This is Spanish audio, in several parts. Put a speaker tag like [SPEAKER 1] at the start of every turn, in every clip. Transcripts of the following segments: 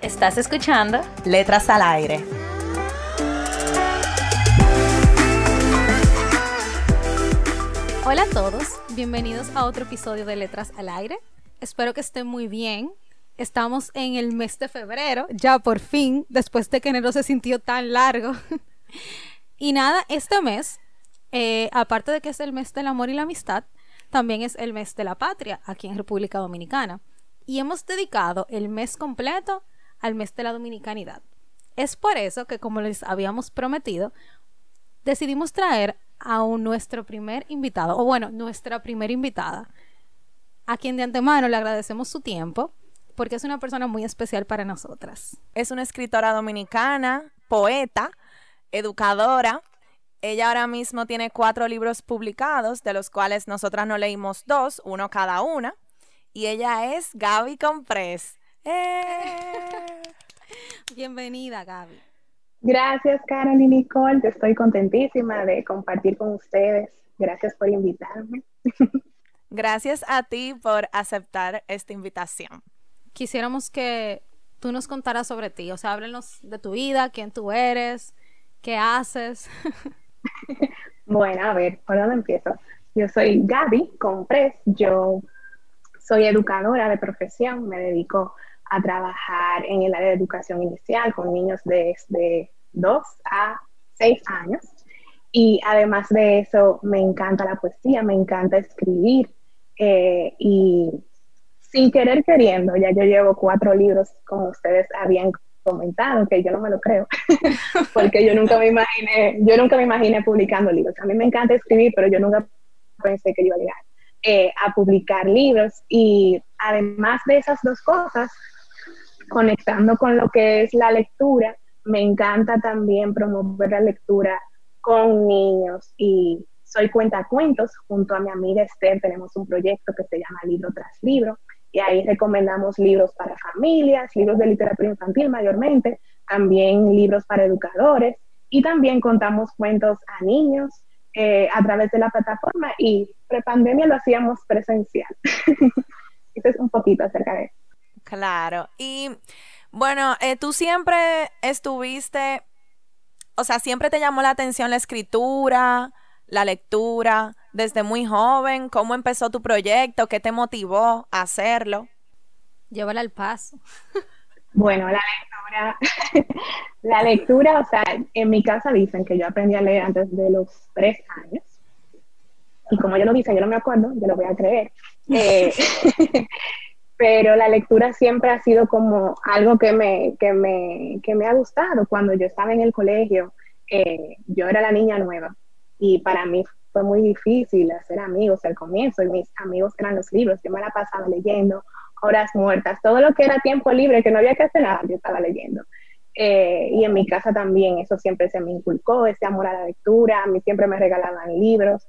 [SPEAKER 1] Estás escuchando
[SPEAKER 2] Letras al Aire.
[SPEAKER 1] Hola a todos, bienvenidos a otro episodio de Letras al Aire. Espero que estén muy bien. Estamos en el mes de febrero, ya por fin, después de que enero se sintió tan largo. y nada, este mes, eh, aparte de que es el mes del amor y la amistad, también es el mes de la patria aquí en República Dominicana. Y hemos dedicado el mes completo al mes de la dominicanidad. Es por eso que, como les habíamos prometido, decidimos traer a nuestro primer invitado, o bueno, nuestra primera invitada, a quien de antemano le agradecemos su tiempo, porque es una persona muy especial para nosotras.
[SPEAKER 2] Es una escritora dominicana, poeta, educadora. Ella ahora mismo tiene cuatro libros publicados, de los cuales nosotras no leímos dos, uno cada una. Y ella es Gaby Comprés. ¡Eh!
[SPEAKER 1] Bienvenida, Gaby.
[SPEAKER 3] Gracias, Karen y Nicole. Estoy contentísima de compartir con ustedes. Gracias por invitarme.
[SPEAKER 2] Gracias a ti por aceptar esta invitación.
[SPEAKER 1] Quisiéramos que tú nos contaras sobre ti, o sea, háblenos de tu vida, quién tú eres, qué haces.
[SPEAKER 3] bueno, a ver, ¿por dónde empiezo? Yo soy Gaby Compres, yo soy educadora de profesión, me dedico a trabajar en el área de educación inicial con niños desde 2 a 6 años. Y además de eso, me encanta la poesía, me encanta escribir. Eh, y sin querer queriendo, ya yo llevo cuatro libros, como ustedes habían comentado, que yo no me lo creo, porque yo nunca me imaginé, yo nunca me imaginé publicando libros. A mí me encanta escribir, pero yo nunca pensé que iba a llegar eh, a publicar libros. Y además de esas dos cosas, conectando con lo que es la lectura, me encanta también promover la lectura con niños y soy cuentacuentos junto a mi amiga Esther. Tenemos un proyecto que se llama Libro tras Libro y ahí recomendamos libros para familias, libros de literatura infantil mayormente, también libros para educadores y también contamos cuentos a niños eh, a través de la plataforma y prepandemia lo hacíamos presencial. Eso es un poquito acerca de eso.
[SPEAKER 2] Claro. Y bueno, eh, tú siempre estuviste, o sea, siempre te llamó la atención la escritura, la lectura, desde muy joven. ¿Cómo empezó tu proyecto? ¿Qué te motivó a hacerlo?
[SPEAKER 1] Llévala al paso.
[SPEAKER 3] Bueno, la lectura, la lectura, o sea, en mi casa dicen que yo aprendí a leer antes de los tres años. Y como yo lo dicen, yo no me acuerdo, yo lo voy a creer. Eh, pero la lectura siempre ha sido como algo que me, que me, que me ha gustado. Cuando yo estaba en el colegio, eh, yo era la niña nueva y para mí fue muy difícil hacer amigos al comienzo y mis amigos eran los libros, yo me la pasaba leyendo, horas muertas, todo lo que era tiempo libre, que no había que hacer nada, yo estaba leyendo. Eh, y en mi casa también eso siempre se me inculcó, ese amor a la lectura, a mí siempre me regalaban libros.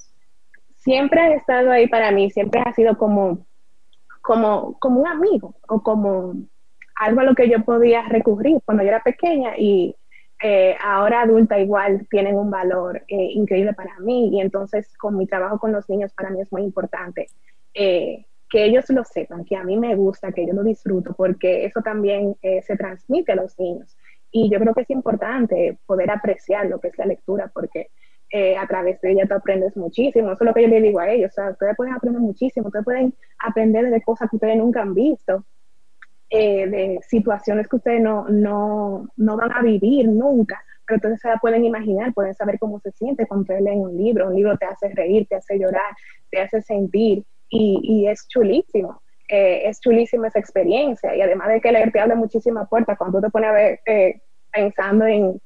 [SPEAKER 3] Siempre ha estado ahí para mí, siempre ha sido como como, como un amigo o como algo a lo que yo podía recurrir cuando yo era pequeña y eh, ahora adulta igual tienen un valor eh, increíble para mí y entonces con mi trabajo con los niños para mí es muy importante eh, que ellos lo sepan, que a mí me gusta, que yo lo disfruto porque eso también se transmite a los niños y yo creo que es importante poder apreciar lo que es la lectura porque eh, a través de ella tú aprendes muchísimo. Eso es lo que yo le digo a ellos. O sea, ustedes pueden aprender muchísimo, ustedes pueden aprender de cosas que ustedes nunca han visto, eh, de situaciones que ustedes no, no, no, van a vivir nunca, pero entonces se la pueden imaginar, pueden saber cómo se siente cuando ustedes leen un libro. Un libro te hace reír, te hace llorar, te hace sentir y, y es chulísimo. Eh, es chulísima esa experiencia y además de que leer te abre muchísimas puertas cuando tú te pones a ver pensando en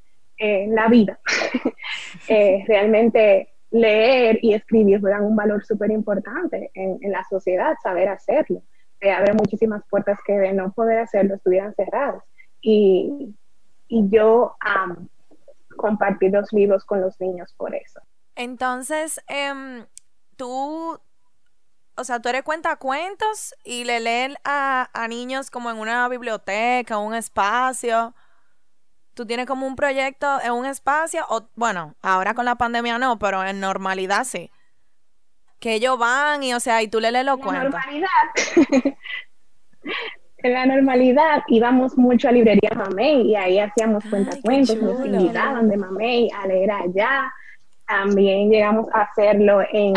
[SPEAKER 3] la vida. Eh, realmente leer y escribir juegan un valor súper importante en, la sociedad, saber hacerlo. te abre muchísimas puertas que de no poder hacerlo estuvieran cerradas. Y, y yo amo compartir los libros con los niños por eso.
[SPEAKER 2] Entonces, em, tú, o sea, tú eres cuentos y le leen a, a niños como en una biblioteca, un espacio. Tú tienes como un proyecto en un espacio, o bueno, ahora con la pandemia no, pero en normalidad sí. Que ellos van y, o sea, y tú le lees los cuentos.
[SPEAKER 3] Normalidad. en la normalidad íbamos mucho a librería Mamey y ahí hacíamos cuentacuentos, nos invitaban de Mamey a leer allá. También llegamos a hacerlo en,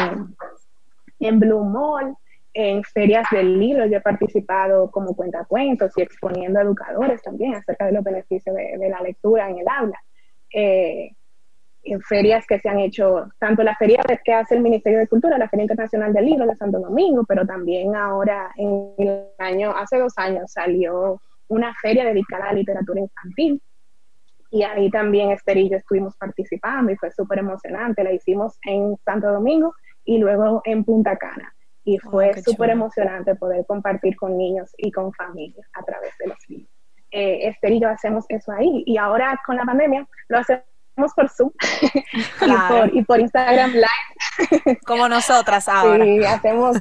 [SPEAKER 3] en Blue Mall, en ferias del libro. Yo he participado como cuentacuentos y exponiendo a educadores también acerca de los beneficios de, la lectura en el aula. Eh, en ferias que se han hecho, tanto la feria que hace el Ministerio de Cultura, la Feria Internacional del Libro de Santo Domingo, pero también ahora en el año, hace dos años salió una feria dedicada a la literatura infantil. Y ahí también Esther y yo estuvimos participando y fue súper emocionante. La hicimos en Santo Domingo y luego en Punta Cana. Y oh, fue súper emocionante poder compartir con niños y con familias a través de los libros. Eh, Esther y yo hacemos eso ahí. Y ahora con la pandemia lo hacemos por Zoom y, por, Instagram Live.
[SPEAKER 2] Como nosotras ahora.
[SPEAKER 3] Sí, hacemos,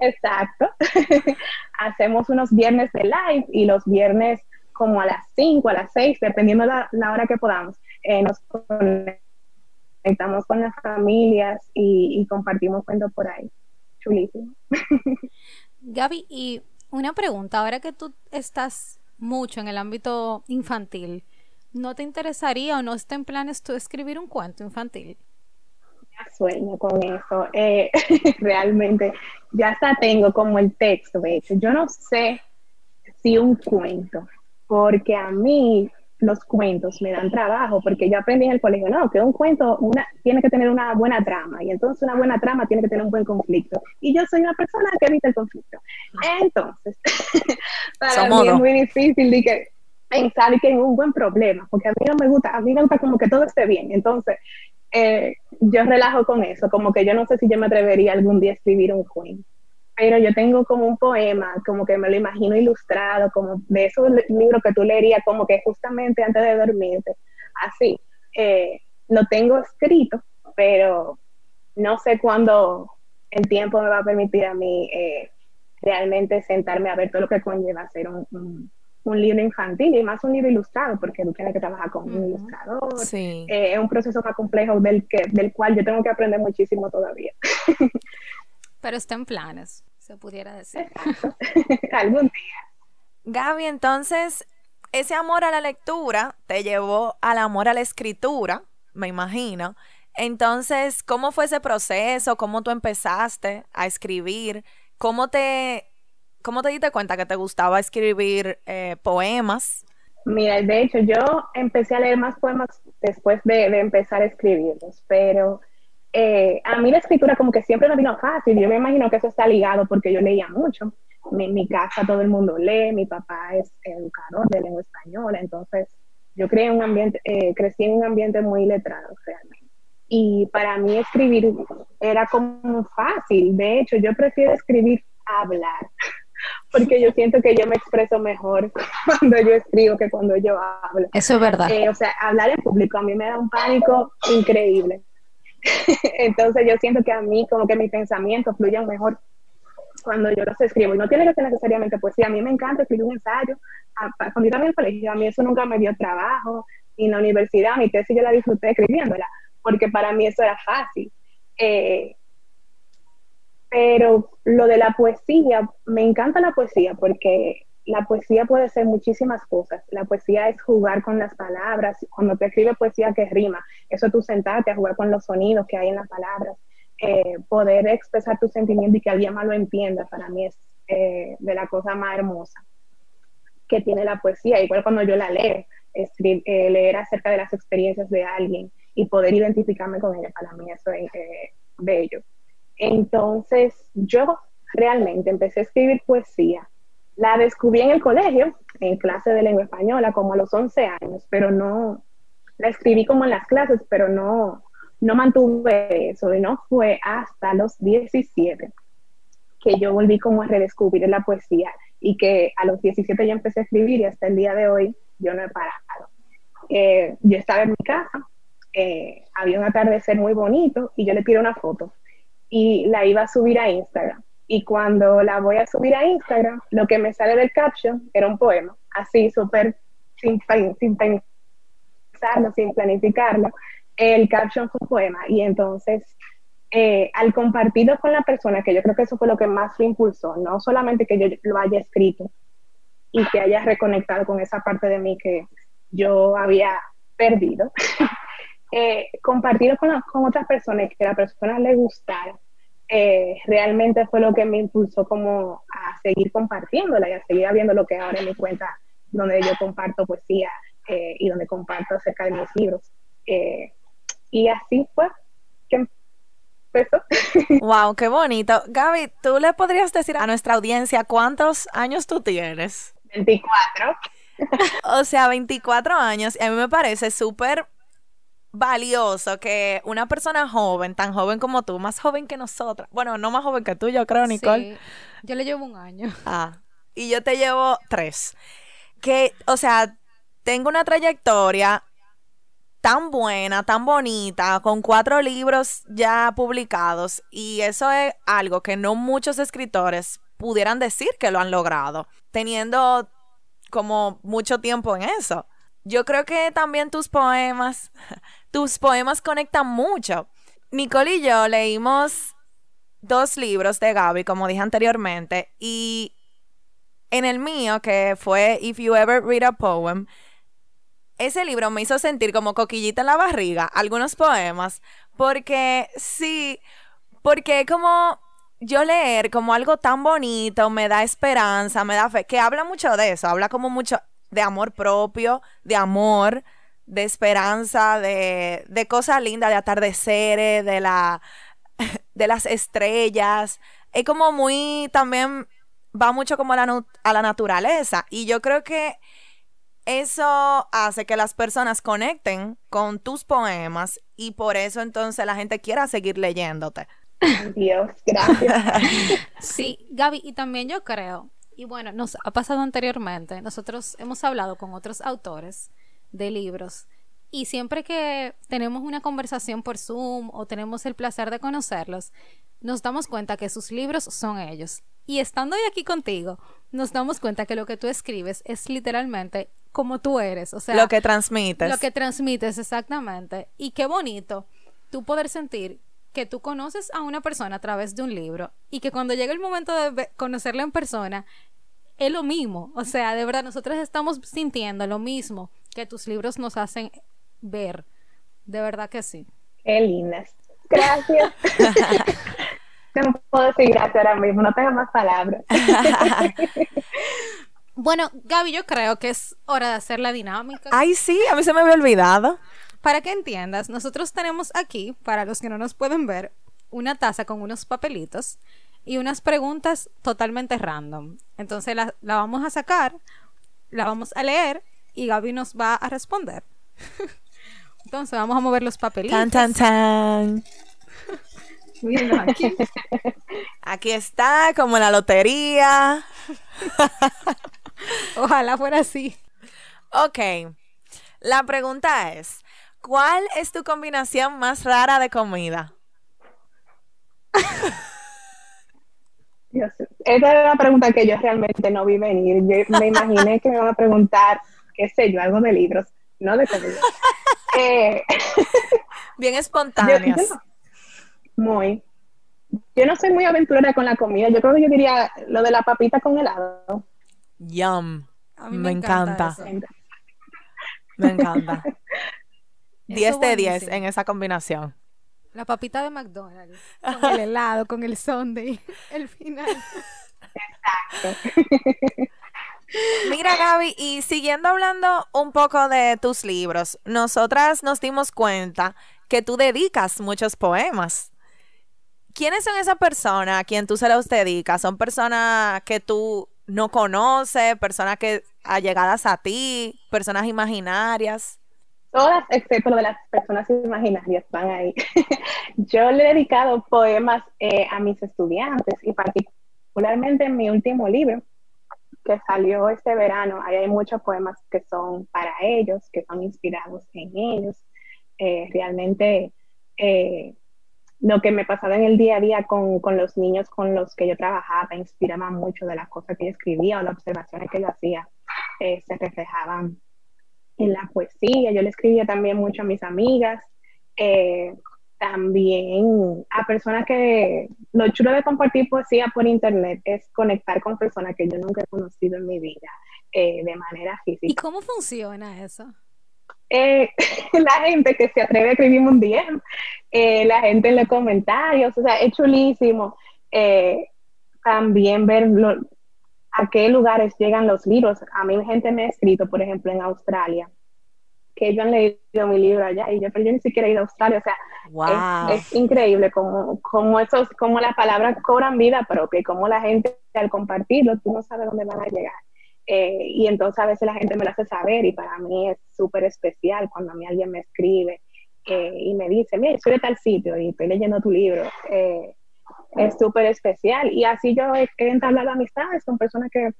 [SPEAKER 3] exacto. hacemos unos viernes de live y los viernes como a las 5, a las 6, dependiendo la, la hora que podamos. Eh, nos conectamos con las familias y, y compartimos cuentos por ahí. Chulísimo.
[SPEAKER 1] Gaby, y una pregunta, ahora que tú estás mucho en el ámbito infantil, ¿no te interesaría o no está en planes tú escribir un cuento infantil?
[SPEAKER 3] Ya sueño con eso. Eh, realmente, ya hasta tengo como el texto, de hecho. Yo no sé si un cuento, porque a mí los cuentos me dan trabajo, porque yo aprendí en el colegio, no, que un cuento una, tiene que tener una buena trama, y entonces una buena trama tiene que tener un buen conflicto. Y yo soy una persona que evita el conflicto. Entonces, para mí es muy difícil de que pensar que es un buen problema, porque a mí no me gusta, a mí me gusta como que todo esté bien. Entonces, eh, yo relajo con eso, como que yo no sé si yo me atrevería algún día a escribir un cuento, pero yo tengo como un poema, como que me lo imagino ilustrado, como de esos libros que tú leerías como que justamente antes de dormirte, así. Eh, lo tengo escrito, pero no sé cuándo el tiempo me va a permitir a mí eh, realmente sentarme a ver todo lo que conlleva hacer un un libro infantil y más un libro ilustrado, porque tú tienes que trabajar con un ilustrador. Eh, es un proceso más complejo del, que, del cual yo tengo que aprender muchísimo todavía.
[SPEAKER 1] Pero está en planes, se pudiera decir.
[SPEAKER 3] Algún día.
[SPEAKER 2] Gaby, entonces, ese amor a la lectura te llevó al amor a la escritura, me imagino. Entonces, ¿cómo fue ese proceso? ¿Cómo tú empezaste a escribir? ¿Cómo te ¿Cómo te diste cuenta que te gustaba escribir eh, poemas?
[SPEAKER 3] Mira, de hecho, yo empecé a leer más poemas después de, empezar a escribirlos, pero eh, a mí la escritura como que siempre me vino fácil. Yo me imagino que eso está ligado porque yo leía mucho. En mi casa todo el mundo lee, mi papá es educador de lengua española, entonces yo creí un ambiente, eh, crecí en un ambiente muy letrado realmente. Y para mí escribir era como fácil. De hecho, yo prefiero escribir hablar porque yo siento que yo me expreso mejor cuando yo escribo que cuando yo hablo.
[SPEAKER 1] Eso es verdad.
[SPEAKER 3] Eh, o sea, hablar en público a mí me da un pánico increíble. Entonces yo siento que a mí como que mis pensamientos fluyen mejor cuando yo los escribo. Y no tiene que ser necesariamente poesía. A mí me encanta escribir un ensayo. Cuando en el colegio, a mí eso nunca me dio trabajo. Y en la universidad, mi tesis yo la disfruté escribiéndola, porque para mí eso era fácil. Eh, pero lo de la poesía, me encanta la poesía porque la poesía puede ser muchísimas cosas. La poesía es jugar con las palabras. Cuando te escribe poesía que rima, eso tú sentarte a jugar con los sonidos que hay en las palabras. Eh, poder expresar tu sentimiento y que alguien más lo entienda, para mí es eh, de la cosa más hermosa que tiene la poesía. Igual cuando yo la leo, eh, leer acerca de las experiencias de alguien y poder identificarme con ella, para mí eso es bello. Entonces yo realmente empecé a escribir poesía. La descubrí en el colegio, en clase de lengua española, como a los 11 años, pero no, la escribí como en las clases, pero no, no mantuve eso y no fue hasta los 17 que yo volví como a redescubrir la poesía y que a los 17 yo empecé a escribir y hasta el día de hoy yo no he parado. Eh, yo estaba en mi casa, eh, había un atardecer muy bonito y yo le tiré una foto y la iba a subir a Instagram. Y cuando la voy a subir a Instagram, lo que me sale del caption era un poema, así súper sin, sin pensarlo, sin planificarlo. El caption fue un poema y entonces eh, al compartirlo con la persona, que yo creo que eso fue lo que más lo impulsó, no solamente que yo lo haya escrito y que haya reconectado con esa parte de mí que yo había perdido, eh, compartirlo con, con, otras personas, que a la persona le gustara, eh, realmente fue lo que me impulsó como a seguir compartiéndola y a seguir viendo lo que ahora en mi cuenta, donde yo comparto poesía y donde comparto acerca de mis libros. y así fue que
[SPEAKER 2] Wow, qué bonito. Gaby, ¿tú le podrías decir a nuestra audiencia cuántos años tú tienes?
[SPEAKER 3] 24.
[SPEAKER 2] o sea, 24 años. Y a mí me parece súper valioso que una persona joven, tan joven como tú, más joven que nosotras, bueno, no más joven que tú, yo creo, Nicole. Sí,
[SPEAKER 1] yo le llevo un año.
[SPEAKER 2] Ah, y yo te llevo tres. Que, o sea, tengo una trayectoria tan buena, tan bonita, con cuatro libros ya publicados. Y eso es algo que no muchos escritores pudieran decir que lo han logrado, teniendo como mucho tiempo en eso. Yo creo que también tus poemas, tus poemas conectan mucho. Nicole y yo leímos dos libros de Gaby, como dije anteriormente, y en el mío, que fue If You Ever Read a Poem, ese libro me hizo sentir como coquillita en la barriga, algunos poemas, porque sí, porque como yo leer como algo tan bonito, me da esperanza, me da fe, que habla mucho de eso, habla como mucho de amor propio, de amor, de esperanza, de, de cosas lindas, de atardeceres, de la de las estrellas. Es como muy también va mucho como a la, a la naturaleza. Y yo creo que eso hace que las personas conecten con tus poemas y por eso entonces la gente quiera seguir leyéndote.
[SPEAKER 3] Dios, gracias.
[SPEAKER 1] sí, Gaby, y también yo creo, y bueno, nos ha pasado anteriormente, nosotros hemos hablado con otros autores de libros y siempre que tenemos una conversación por Zoom o tenemos el placer de conocerlos, nos damos cuenta que sus libros son ellos. Y estando hoy aquí contigo, nos damos cuenta que lo que tú escribes es literalmente como tú eres, o sea,
[SPEAKER 2] lo que transmites.
[SPEAKER 1] Lo que transmites exactamente. Y qué bonito tú poder sentir que tú conoces a una persona a través de un libro y que cuando llega el momento de conocerla en persona es lo mismo, o sea, de verdad nosotros estamos sintiendo lo mismo que tus libros nos hacen ver. De verdad que sí.
[SPEAKER 3] Qué lindas. Gracias. no puedo decir gracias ahora mismo, no tengo más palabras.
[SPEAKER 1] Bueno, Gaby, yo creo que es hora de hacer la dinámica.
[SPEAKER 2] Ay, sí, a mí se me había olvidado.
[SPEAKER 1] Para que entiendas, nosotros tenemos aquí, para los que no nos pueden ver, una taza con unos papelitos y unas preguntas totalmente random. Entonces la, vamos a sacar, la vamos a leer y Gaby nos va a responder. Entonces vamos a mover los papelitos.
[SPEAKER 2] Tan, tan, tan.
[SPEAKER 1] aquí.
[SPEAKER 2] aquí está, como en la lotería.
[SPEAKER 1] Ojalá fuera así.
[SPEAKER 2] Ok. La pregunta es, ¿cuál es tu combinación más rara de comida?
[SPEAKER 3] Dios, esa era la pregunta que yo realmente no vi venir. Yo me imaginé que me iban a preguntar, qué sé yo, algo de libros, no de comida. Eh,
[SPEAKER 2] Bien espontáneas.
[SPEAKER 3] muy. Yo no soy muy aventurera con la comida. Yo creo que yo diría lo de la papita con helado.
[SPEAKER 2] Yum. me, encanta. Me encanta. 10 de 10 en esa combinación.
[SPEAKER 1] La papita de McDonald's, con el helado, con el sundae, el final.
[SPEAKER 3] Exacto.
[SPEAKER 2] Mira, Gaby, y siguiendo hablando un poco de tus libros, nosotras nos dimos cuenta que tú dedicas muchos poemas. ¿Quiénes son esas personas a quien tú se los dedicas? ¿Son personas que tú no conoce, personas que allegadas a ti, personas imaginarias.
[SPEAKER 3] Todas, excepto de las personas imaginarias, van ahí. Yo le he dedicado poemas eh, a mis estudiantes y particularmente en mi último libro, que salió este verano, ahí hay muchos poemas que son para ellos, que son inspirados en ellos. Eh, realmente eh, lo que me pasaba en el día a día con, con, los niños con los que yo trabajaba inspiraba mucho de las cosas que yo escribía o las observaciones que yo hacía, eh, se reflejaban en la poesía. Yo le escribía también mucho a mis amigas, también a personas que lo chulo de compartir poesía por internet es conectar con personas que yo nunca he conocido en mi vida eh, de manera física. ¿Y
[SPEAKER 1] cómo funciona eso?
[SPEAKER 3] Eh, la gente que se atreve a escribirme un DM, eh, la gente en los comentarios, o sea, es chulísimo. Eh, también ver a qué lugares llegan los libros. A mí gente me ha escrito, por ejemplo, en Australia, que ellos han leído mi libro allá y yo, pero yo ni siquiera he ido a Australia. O sea, es, increíble como, como, esos, como las palabras cobran vida propia y como la gente al compartirlo, tú no sabes dónde van a llegar. Eh, y entonces a veces la gente me lo hace saber y para mí es súper especial cuando a mí alguien me escribe eh, y me dice, mira, soy de tal sitio y estoy leyendo tu libro. Eh, es súper especial. Y así yo he, entablado amistades con personas que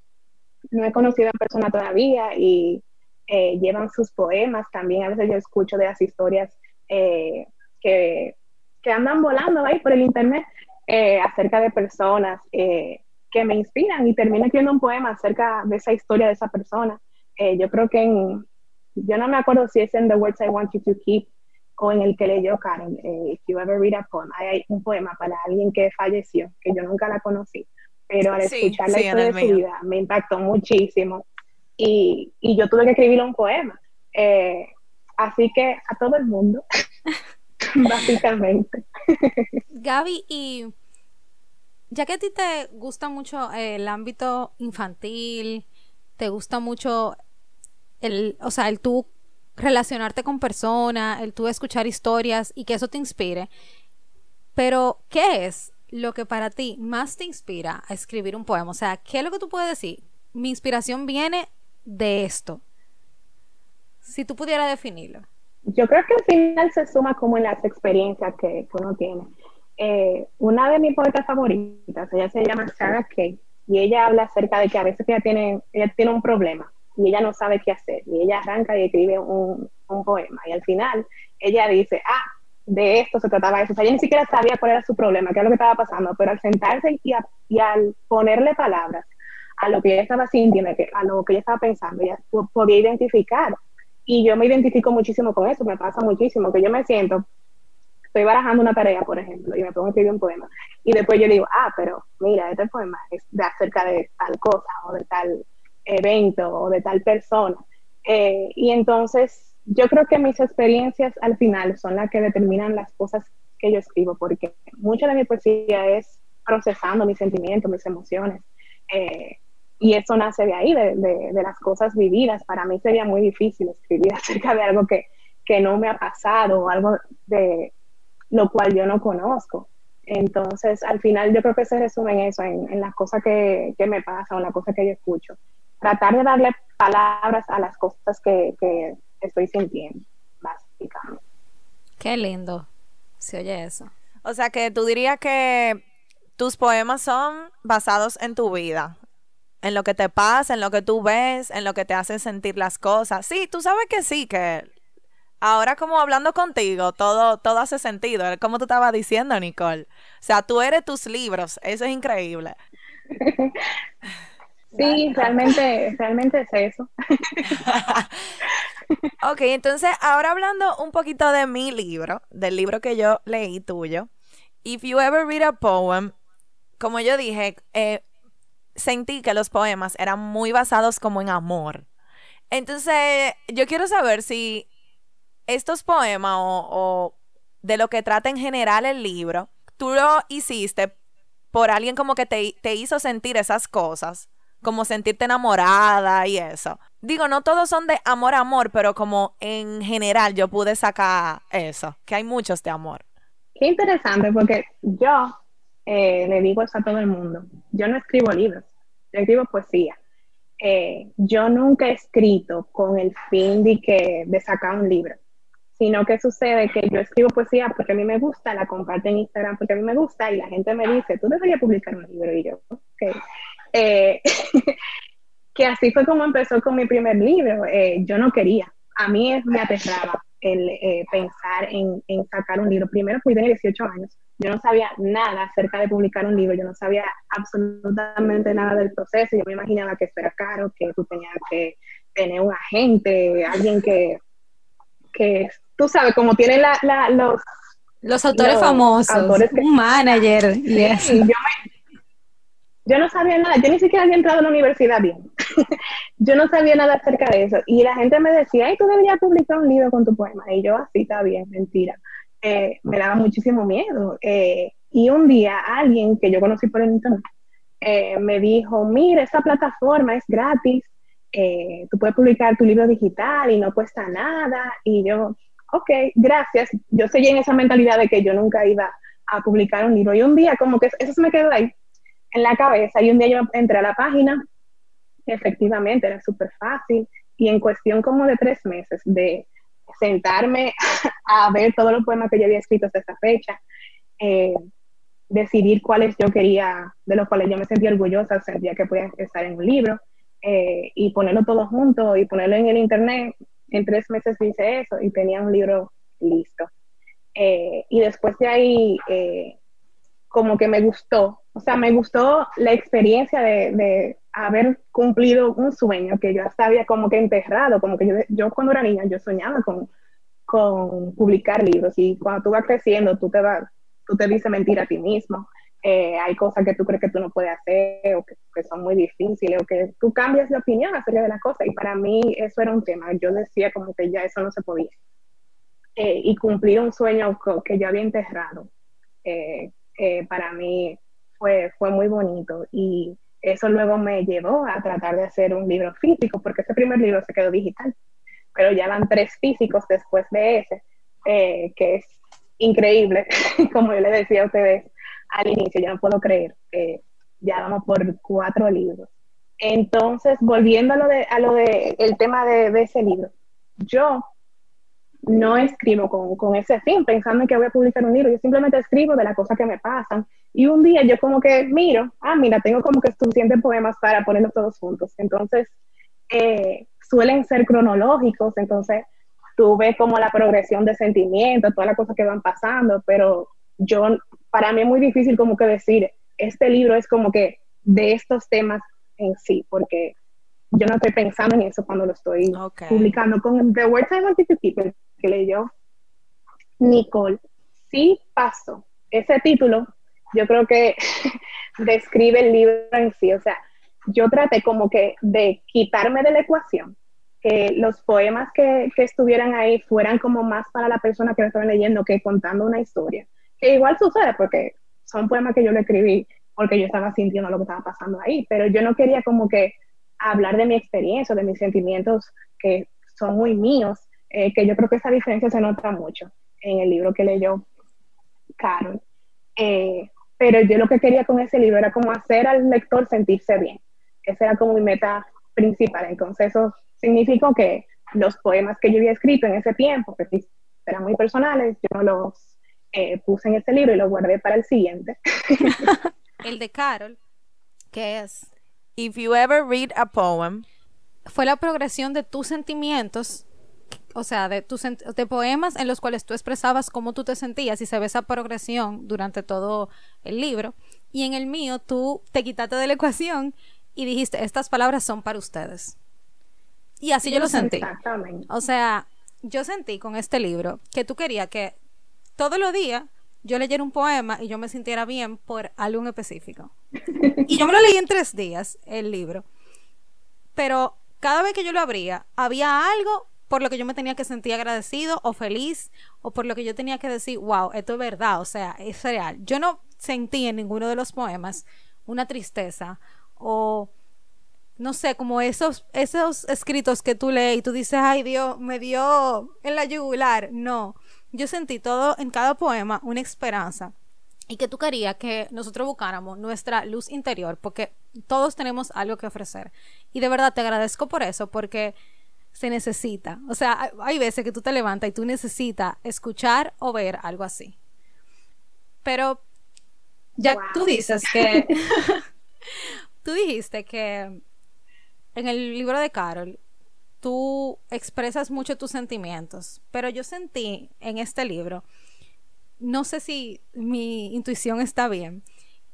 [SPEAKER 3] no he conocido en persona todavía y llevan sus poemas. También a veces yo escucho de las historias que, que, andan volando ahí por el internet acerca de personas que me inspiran y termino escribiendo un poema acerca de esa historia de esa persona. Eh, yo creo que en, yo no me acuerdo si es en The Words I Want You to Keep o en el que leyó Karen, eh, If You Ever Read a Poem, hay un poema para alguien que falleció, que yo nunca la conocí, pero al escuchar la historia de su vida me impactó muchísimo y, y, yo tuve que escribir un poema. Eh, así que a todo el mundo, básicamente.
[SPEAKER 1] Gaby, y ya que a ti te gusta mucho el ámbito infantil, te gusta mucho el, o sea, el tú relacionarte con personas, el tú escuchar historias y que eso te inspire. Pero, ¿qué es lo que para ti más te inspira a escribir un poema? O sea, ¿qué es lo que tú puedes decir? Mi inspiración viene de esto. Si tú pudieras definirlo.
[SPEAKER 3] Yo creo que al final se suma como en las experiencias que uno tiene. Eh, una de mis poetas favoritas, ella se llama Sarah Kay, y ella habla acerca de que a veces ella tiene, ella tiene un problema y ella no sabe qué hacer, y ella arranca y escribe un, poema, y al final ella dice, ah, de esto se trataba eso, o sea, ella ni siquiera sabía cuál era su problema, qué es lo que estaba pasando, pero al sentarse y, y al ponerle palabras a lo que ella estaba sintiendo, a lo que ella estaba pensando, ella podía identificar. Y yo me identifico muchísimo con eso, me pasa muchísimo, que yo me siento estoy barajando una tarea, por ejemplo, y me pongo a escribir un poema, y después yo digo, ah, pero mira, este poema es de acerca de tal cosa, o de tal evento, o de tal persona. Eh, y entonces, yo creo que mis experiencias al final son las que determinan las cosas que yo escribo, porque mucha de mi poesía es procesando mis sentimientos, mis emociones. Eh, y eso nace de ahí, de, de, las cosas vividas. Para mí sería muy difícil escribir acerca de algo que, que no me ha pasado, o algo de, lo cual yo no conozco. Entonces, al final yo creo que se resume en eso, en, las cosas que, me pasan o las cosas que yo escucho. Tratar de darle palabras a las cosas que, estoy sintiendo, básicamente.
[SPEAKER 1] Qué lindo se oye eso.
[SPEAKER 2] O sea que tú dirías que tus poemas son basados en tu vida, en lo que te pasa, en lo que tú ves, en lo que te hace sentir las cosas. Sí, tú sabes que sí, que ahora como hablando contigo, todo, todo hace sentido, como tú estabas diciendo, Nicole. O sea, tú eres tus libros, eso es increíble.
[SPEAKER 3] Sí, realmente, realmente es eso.
[SPEAKER 2] ok, entonces ahora hablando un poquito de mi libro, del libro que yo leí tuyo, If You Ever Read a Poem, como yo dije, eh, sentí que los poemas eran muy basados como en amor. Entonces, yo quiero saber si estos poemas o, de lo que trata en general el libro, tú lo hiciste por alguien como que te, te hizo sentir esas cosas, como sentirte enamorada y eso. Digo, no todos son de amor a amor, pero como en general yo pude sacar eso, que hay muchos de amor.
[SPEAKER 3] Qué interesante, porque yo eh, le digo eso a todo el mundo. Yo no escribo libros, escribo poesía. Eh, yo nunca he escrito con el fin de, que, de sacar un libro sino que sucede que yo escribo poesía porque a mí me gusta, la comparto en Instagram porque a mí me gusta y la gente me dice, tú deberías publicar un libro y yo, ok. Eh, que así fue como empezó con mi primer libro. Eh, yo no quería, a mí me aterraba el eh, pensar en, en, sacar un libro. Primero, fui tenía 18 años, yo no sabía nada acerca de publicar un libro, yo no sabía absolutamente nada del proceso, yo me imaginaba que esto era caro, que tú tenías que tener un agente, alguien que, que tú sabes, como tienen la, los...
[SPEAKER 1] Los autores famosos, un manager.
[SPEAKER 3] yo, no sabía nada, yo ni siquiera había entrado a la universidad bien. yo no sabía nada acerca de eso. Y la gente me decía, ay, tú deberías publicar un libro con tu poema. Y yo, así está bien, mentira. Eh, me daba muchísimo miedo. Eh, y un día alguien que yo conocí por el internet eh, me dijo, mira, esta plataforma es gratis, tú puedes publicar tu libro digital y no cuesta nada. Y yo, ok, gracias. Yo seguí en esa mentalidad de que yo nunca iba a publicar un libro. Y un día como que eso se me quedó ahí en la cabeza. Y un día yo entré a la página, efectivamente era súper fácil. Y en cuestión como de tres meses de sentarme a ver todos los poemas que yo había escrito hasta esa fecha, eh, decidir cuáles yo quería, de los cuales yo me sentía orgullosa, sentía que podía estar en un libro, eh, y ponerlo todo junto y ponerlo en el internet, en tres meses hice eso y tenía un libro listo. Eh, y después de ahí, eh, como que me gustó, o sea, me gustó la experiencia de, haber cumplido un sueño que yo hasta había como que enterrado, como que yo, cuando era niña yo soñaba con, con publicar libros y cuando tú vas creciendo tú te vas, tú te dices mentir a ti mismo eh, hay cosas que tú crees que tú no puedes hacer o que, son muy difíciles o que tú cambias de opinión acerca de las cosas. Y para mí eso era un tema. Yo decía como que ya eso no se podía. Eh, y cumplir un sueño que yo había enterrado, eh, para mí fue, fue muy bonito. Y eso luego me llevó a tratar de hacer un libro físico, porque ese primer libro se quedó digital. Pero ya van tres físicos después de ese, que es increíble, como yo le decía a ustedes al inicio, yo no puedo creer que ya vamos por cuatro libros. Entonces, volviendo a lo de, a lo de el tema de, ese libro, yo no escribo con, con, ese fin, pensando en que voy a publicar un libro, yo simplemente escribo de las cosas que me pasan. Y un día yo como que miro, ah, mira, tengo como que suficientes poemas para ponerlos todos juntos. Entonces, eh, suelen ser cronológicos, entonces tú ves como la progresión de sentimientos, todas las cosas que van pasando, pero yo para mí es muy difícil como que decir, este libro es como que de estos temas en sí, porque yo no estoy pensando en eso cuando lo estoy publicando. Con The Words I Wanted to Keep, que leyó Nicole, sí pasó. Ese título, yo creo que describe el libro en sí. O sea, yo traté como que de quitarme de la ecuación, que los poemas que, que estuvieran ahí fueran como más para la persona que lo estaba leyendo que contando una historia que igual sucede porque son poemas que yo le escribí porque yo estaba sintiendo lo que estaba pasando ahí, pero yo no quería como que hablar de mi experiencia, de mis sentimientos que son muy míos, eh, que yo creo que esa diferencia se nota mucho en el libro que leyó Carol. Eh, pero yo lo que quería con ese libro era como hacer al lector sentirse bien. Esa era como mi meta principal. Entonces eso significó que los poemas que yo había escrito en ese tiempo, que eran muy personales, yo no los eh, puse en este libro y lo guardé para el siguiente.
[SPEAKER 1] el de Carol, que es
[SPEAKER 2] If you ever read a poem,
[SPEAKER 1] fue la progresión de tus sentimientos, o sea, de tus de poemas en los cuales tú expresabas cómo tú te sentías y se ve esa progresión durante todo el libro. Y en el mío tú te quitaste de la ecuación y dijiste, estas palabras son para ustedes. Y así yo lo sentí. Exactamente. O sea, yo sentí con este libro que tú querías que todos los días yo leyera un poema y yo me sintiera bien por algo específico. Y yo me lo leí en tres días, el libro. Pero cada vez que yo lo abría, había algo por lo que yo me tenía que sentir agradecido o feliz, o por lo que yo tenía que decir, wow, esto es verdad, o sea, es real. Yo no sentí en ninguno de los poemas una tristeza o no sé, como esos, esos escritos que tú lees y tú dices, ay Dios, me dio en la yugular. No, yo sentí todo en cada poema una esperanza y que tú querías que nosotros buscáramos nuestra luz interior, porque todos tenemos algo que ofrecer. Y de verdad te agradezco por eso, porque se necesita. O sea, hay veces que tú te levantas y tú necesitas escuchar o ver algo así. Pero ya tú dices que... tú dijiste que en el libro de Carol tú expresas mucho tus sentimientos, pero yo sentí en este libro, no sé si mi intuición está bien,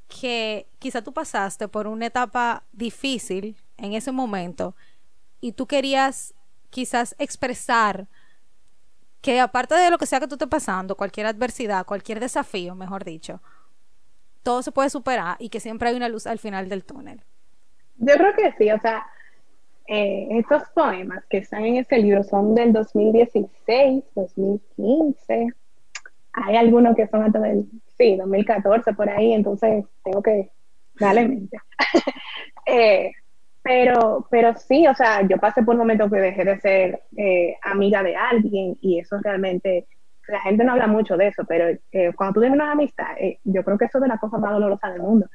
[SPEAKER 1] que quizá tú pasaste por una etapa difícil en ese momento y tú querías quizás expresar que aparte de lo que sea que tú estés pasando, cualquier adversidad, cualquier desafío, mejor dicho, todo se puede superar y que siempre hay una luz al final del túnel.
[SPEAKER 3] Yo creo que sí, o sea, eh, estos poemas que están en este libro son del 2016, 2015. Hay algunos que son hasta del, sí, 2014 por ahí, entonces tengo que darle mente. eh, pero, pero sí, o sea, yo pasé por un momento que dejé de ser eh, amiga de alguien y eso realmente, la gente no habla mucho de eso, pero eh, cuando tú tienes una amistad, eh, yo creo que eso es de la cosa más dolorosa del mundo.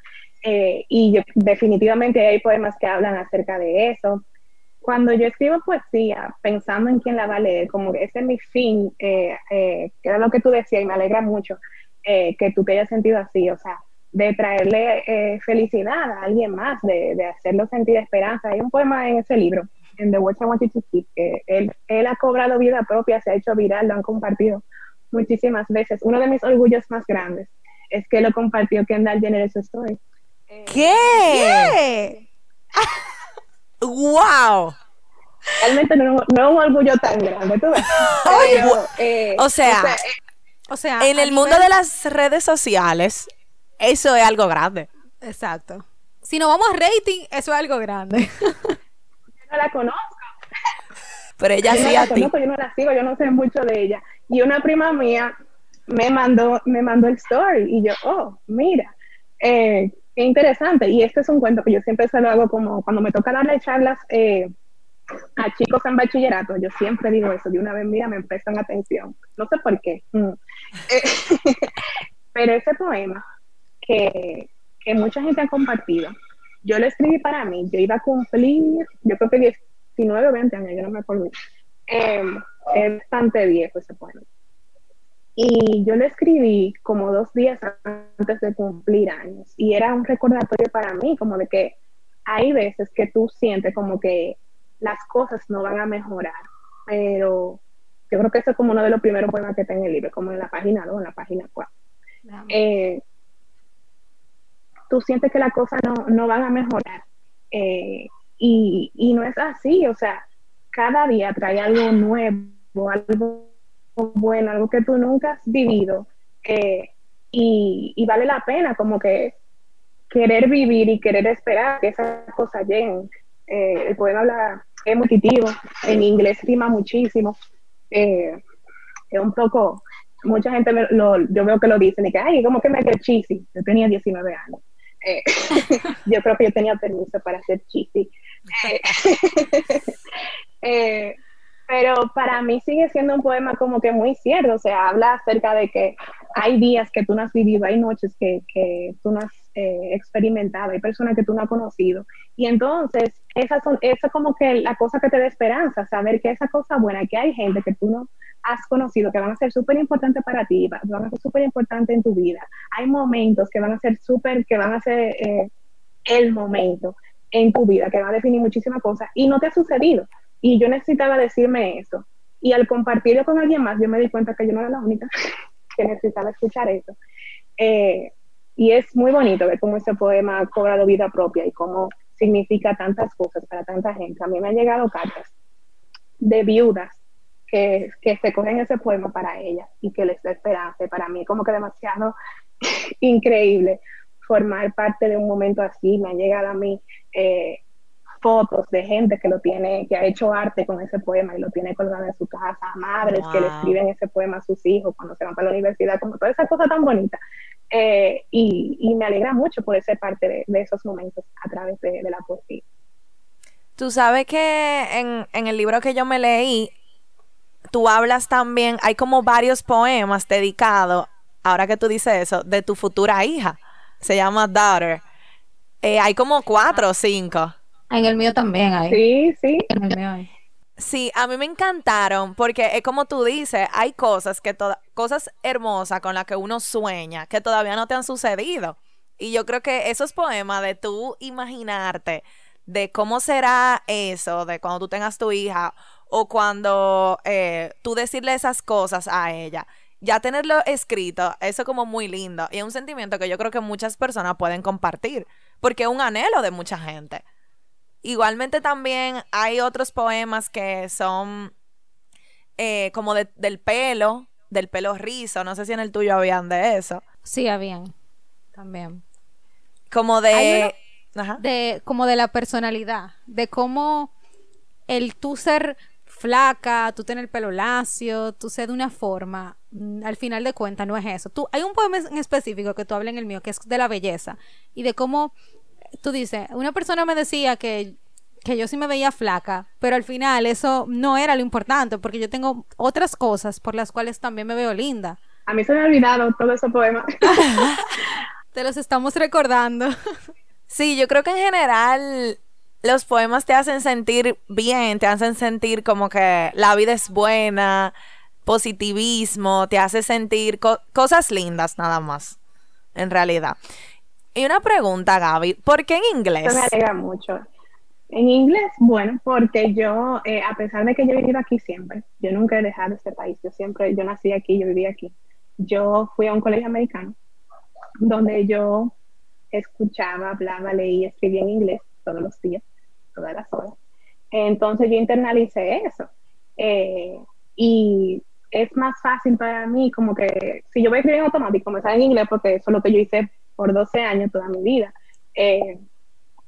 [SPEAKER 3] y definitivamente hay poemas que hablan acerca de eso. Cuando yo escribo poesía, pensando en quién la va a leer, como que ese es mi fin, que era lo que tú decías y me alegra mucho que tú te hayas sentido así, o sea, de traerle eh, felicidad a alguien más, de, de, hacerlo sentir esperanza. Hay un poema en ese libro, en The Words I Want You to Keep, que él, él ha cobrado vida propia, se ha hecho viral, lo han compartido muchísimas veces. Uno de mis orgullos más grandes es que lo compartió Kendall Jenner en su story.
[SPEAKER 2] ¿Qué? ¡Wow!
[SPEAKER 3] Realmente no, no, es un orgullo tan grande, ¿tú ves?
[SPEAKER 2] eh, o sea, o sea, en el mundo de las redes sociales, eso es algo grande.
[SPEAKER 1] Exacto. Si nos vamos a rating, eso es algo grande.
[SPEAKER 3] yo no la conozco.
[SPEAKER 2] Pero ella sí
[SPEAKER 3] a ti. Yo no la sigo, yo no sé mucho de ella. Y una prima mía me mandó, me mandó el story y yo, oh, mira, eh, qué interesante. Y este es un cuento que yo siempre se lo hago como cuando me toca darle charlas eh, a chicos en bachillerato, yo siempre digo eso, de una vez, mira, me prestan atención. No sé por qué. Mm. pero ese poema que, mucha gente ha compartido. Yo lo escribí para mí, yo iba a cumplir, yo creo que 19 o 20 años, yo no me acuerdo. Em, es bastante viejo ese poema. Y yo lo escribí como dos días antes de cumplir años. Y era un recordatorio para mí, como de que hay veces que tú sientes como que las cosas no van a mejorar. Pero yo creo que eso es como uno de los primeros poemas que tengo en el libro, como en la página 2, en la página 4 tú sientes que las cosas no, no van a mejorar. Eh, y, y, no es así, o sea, cada día trae algo nuevo, algo bueno, algo que tú nunca has vivido. Eh, y, y, vale la pena como que querer vivir y querer esperar que esas cosas lleguen. Eh, el poema habla, es multitivo, en inglés rima muchísimo. es un poco, mucha gente lo, yo veo que lo dicen y que, ay, como que me quedé cheesy. Yo tenía 19 años. Eh, yo creo que yo tenía permiso para hacer chiste. Eh, eh, pero para mí sigue siendo un poema como que muy cierto, o sea, habla acerca de que hay días que tú no has vivido, hay noches que, que tú no has experimentado, hay personas que tú no has conocido. Y entonces, esa, son, esa es como que la cosa que te da esperanza, saber que esa cosa buena, que hay gente que tú no has conocido que van a ser súper importantes para ti, van a ser súper importantes en tu vida. Hay momentos que van a ser súper, que van a ser eh, el momento en tu vida, que va a definir muchísimas cosas y no te ha sucedido. Y yo necesitaba decirme eso. Y al compartirlo con alguien más, yo me di cuenta que yo no era la única que necesitaba escuchar eso. Eh, y es muy bonito ver cómo ese poema ha cobrado vida propia y cómo significa tantas cosas para tanta gente. A mí me han llegado cartas de viudas que, que se cogen ese poema para ella y que les da esperanza. Para mí como que demasiado increíble formar parte de un momento así. Me han llegado a mí eh, fotos de gente que lo tiene, que ha hecho arte con ese poema y lo tiene colgado en su casa, madres que le escriben ese poema a sus hijos cuando se van para la universidad, como toda esa cosa tan bonita. Eh, y, y, me alegra mucho poder ser parte de, de esos momentos a través de, de, la poesía.
[SPEAKER 2] Tú sabes que en, en el libro que yo me leí, tú hablas también, hay como varios poemas dedicados, ahora que tú dices eso, de tu futura hija. Se llama Daughter. Eh, hay como cuatro o cinco.
[SPEAKER 1] En el mío también hay.
[SPEAKER 3] Sí, sí.
[SPEAKER 1] En el mío hay.
[SPEAKER 2] Sí, a mí me encantaron porque es como tú dices, hay cosas que cosas hermosas con las que uno sueña que todavía no te han sucedido. Y yo creo que esos poemas de tú imaginarte de cómo será eso, de cuando tú tengas tu hija o cuando eh, tú decirle esas cosas a ella, ya tenerlo escrito, eso como muy lindo y es un sentimiento que yo creo que muchas personas pueden compartir porque es un anhelo de mucha gente. Igualmente también hay otros poemas que son eh, como del pelo, del pelo rizo. No sé si en el tuyo habían de eso.
[SPEAKER 1] Sí, habían. También.
[SPEAKER 2] Como de...
[SPEAKER 1] de como de la personalidad. De cómo el tú ser flaca, tú tener el pelo lacio, tú ser de una forma, mm, al final de cuentas no es eso. Tú, hay un poema en específico que tú hablas en el mío, que es de la belleza, y de cómo tú dices, una persona me decía que, que yo sí me veía flaca, pero al final eso no era lo importante, porque yo tengo otras cosas por las cuales también me veo linda.
[SPEAKER 3] A mí se me ha olvidado todo ese poema.
[SPEAKER 1] te los estamos recordando.
[SPEAKER 2] sí, yo creo que en general los poemas te hacen sentir bien, te hacen sentir como que la vida es buena, positivismo, te hace sentir cosas lindas nada más, en realidad. Y una pregunta, Gaby, ¿por qué en inglés?
[SPEAKER 3] Me alegra mucho. En inglés, bueno, porque yo, eh, a pesar de que yo he vivido aquí siempre, yo nunca he dejado este país, yo siempre, yo nací aquí, yo viví aquí. Yo fui a un colegio americano donde yo escuchaba, hablaba, leía, escribía en inglés todos los días, todas las horas. Entonces yo internalicé eso. Eh, y es más fácil para mí como que si yo voy a escribir en automático, me sale en inglés porque eso es lo que yo hice por 12 años toda mi vida. Eh,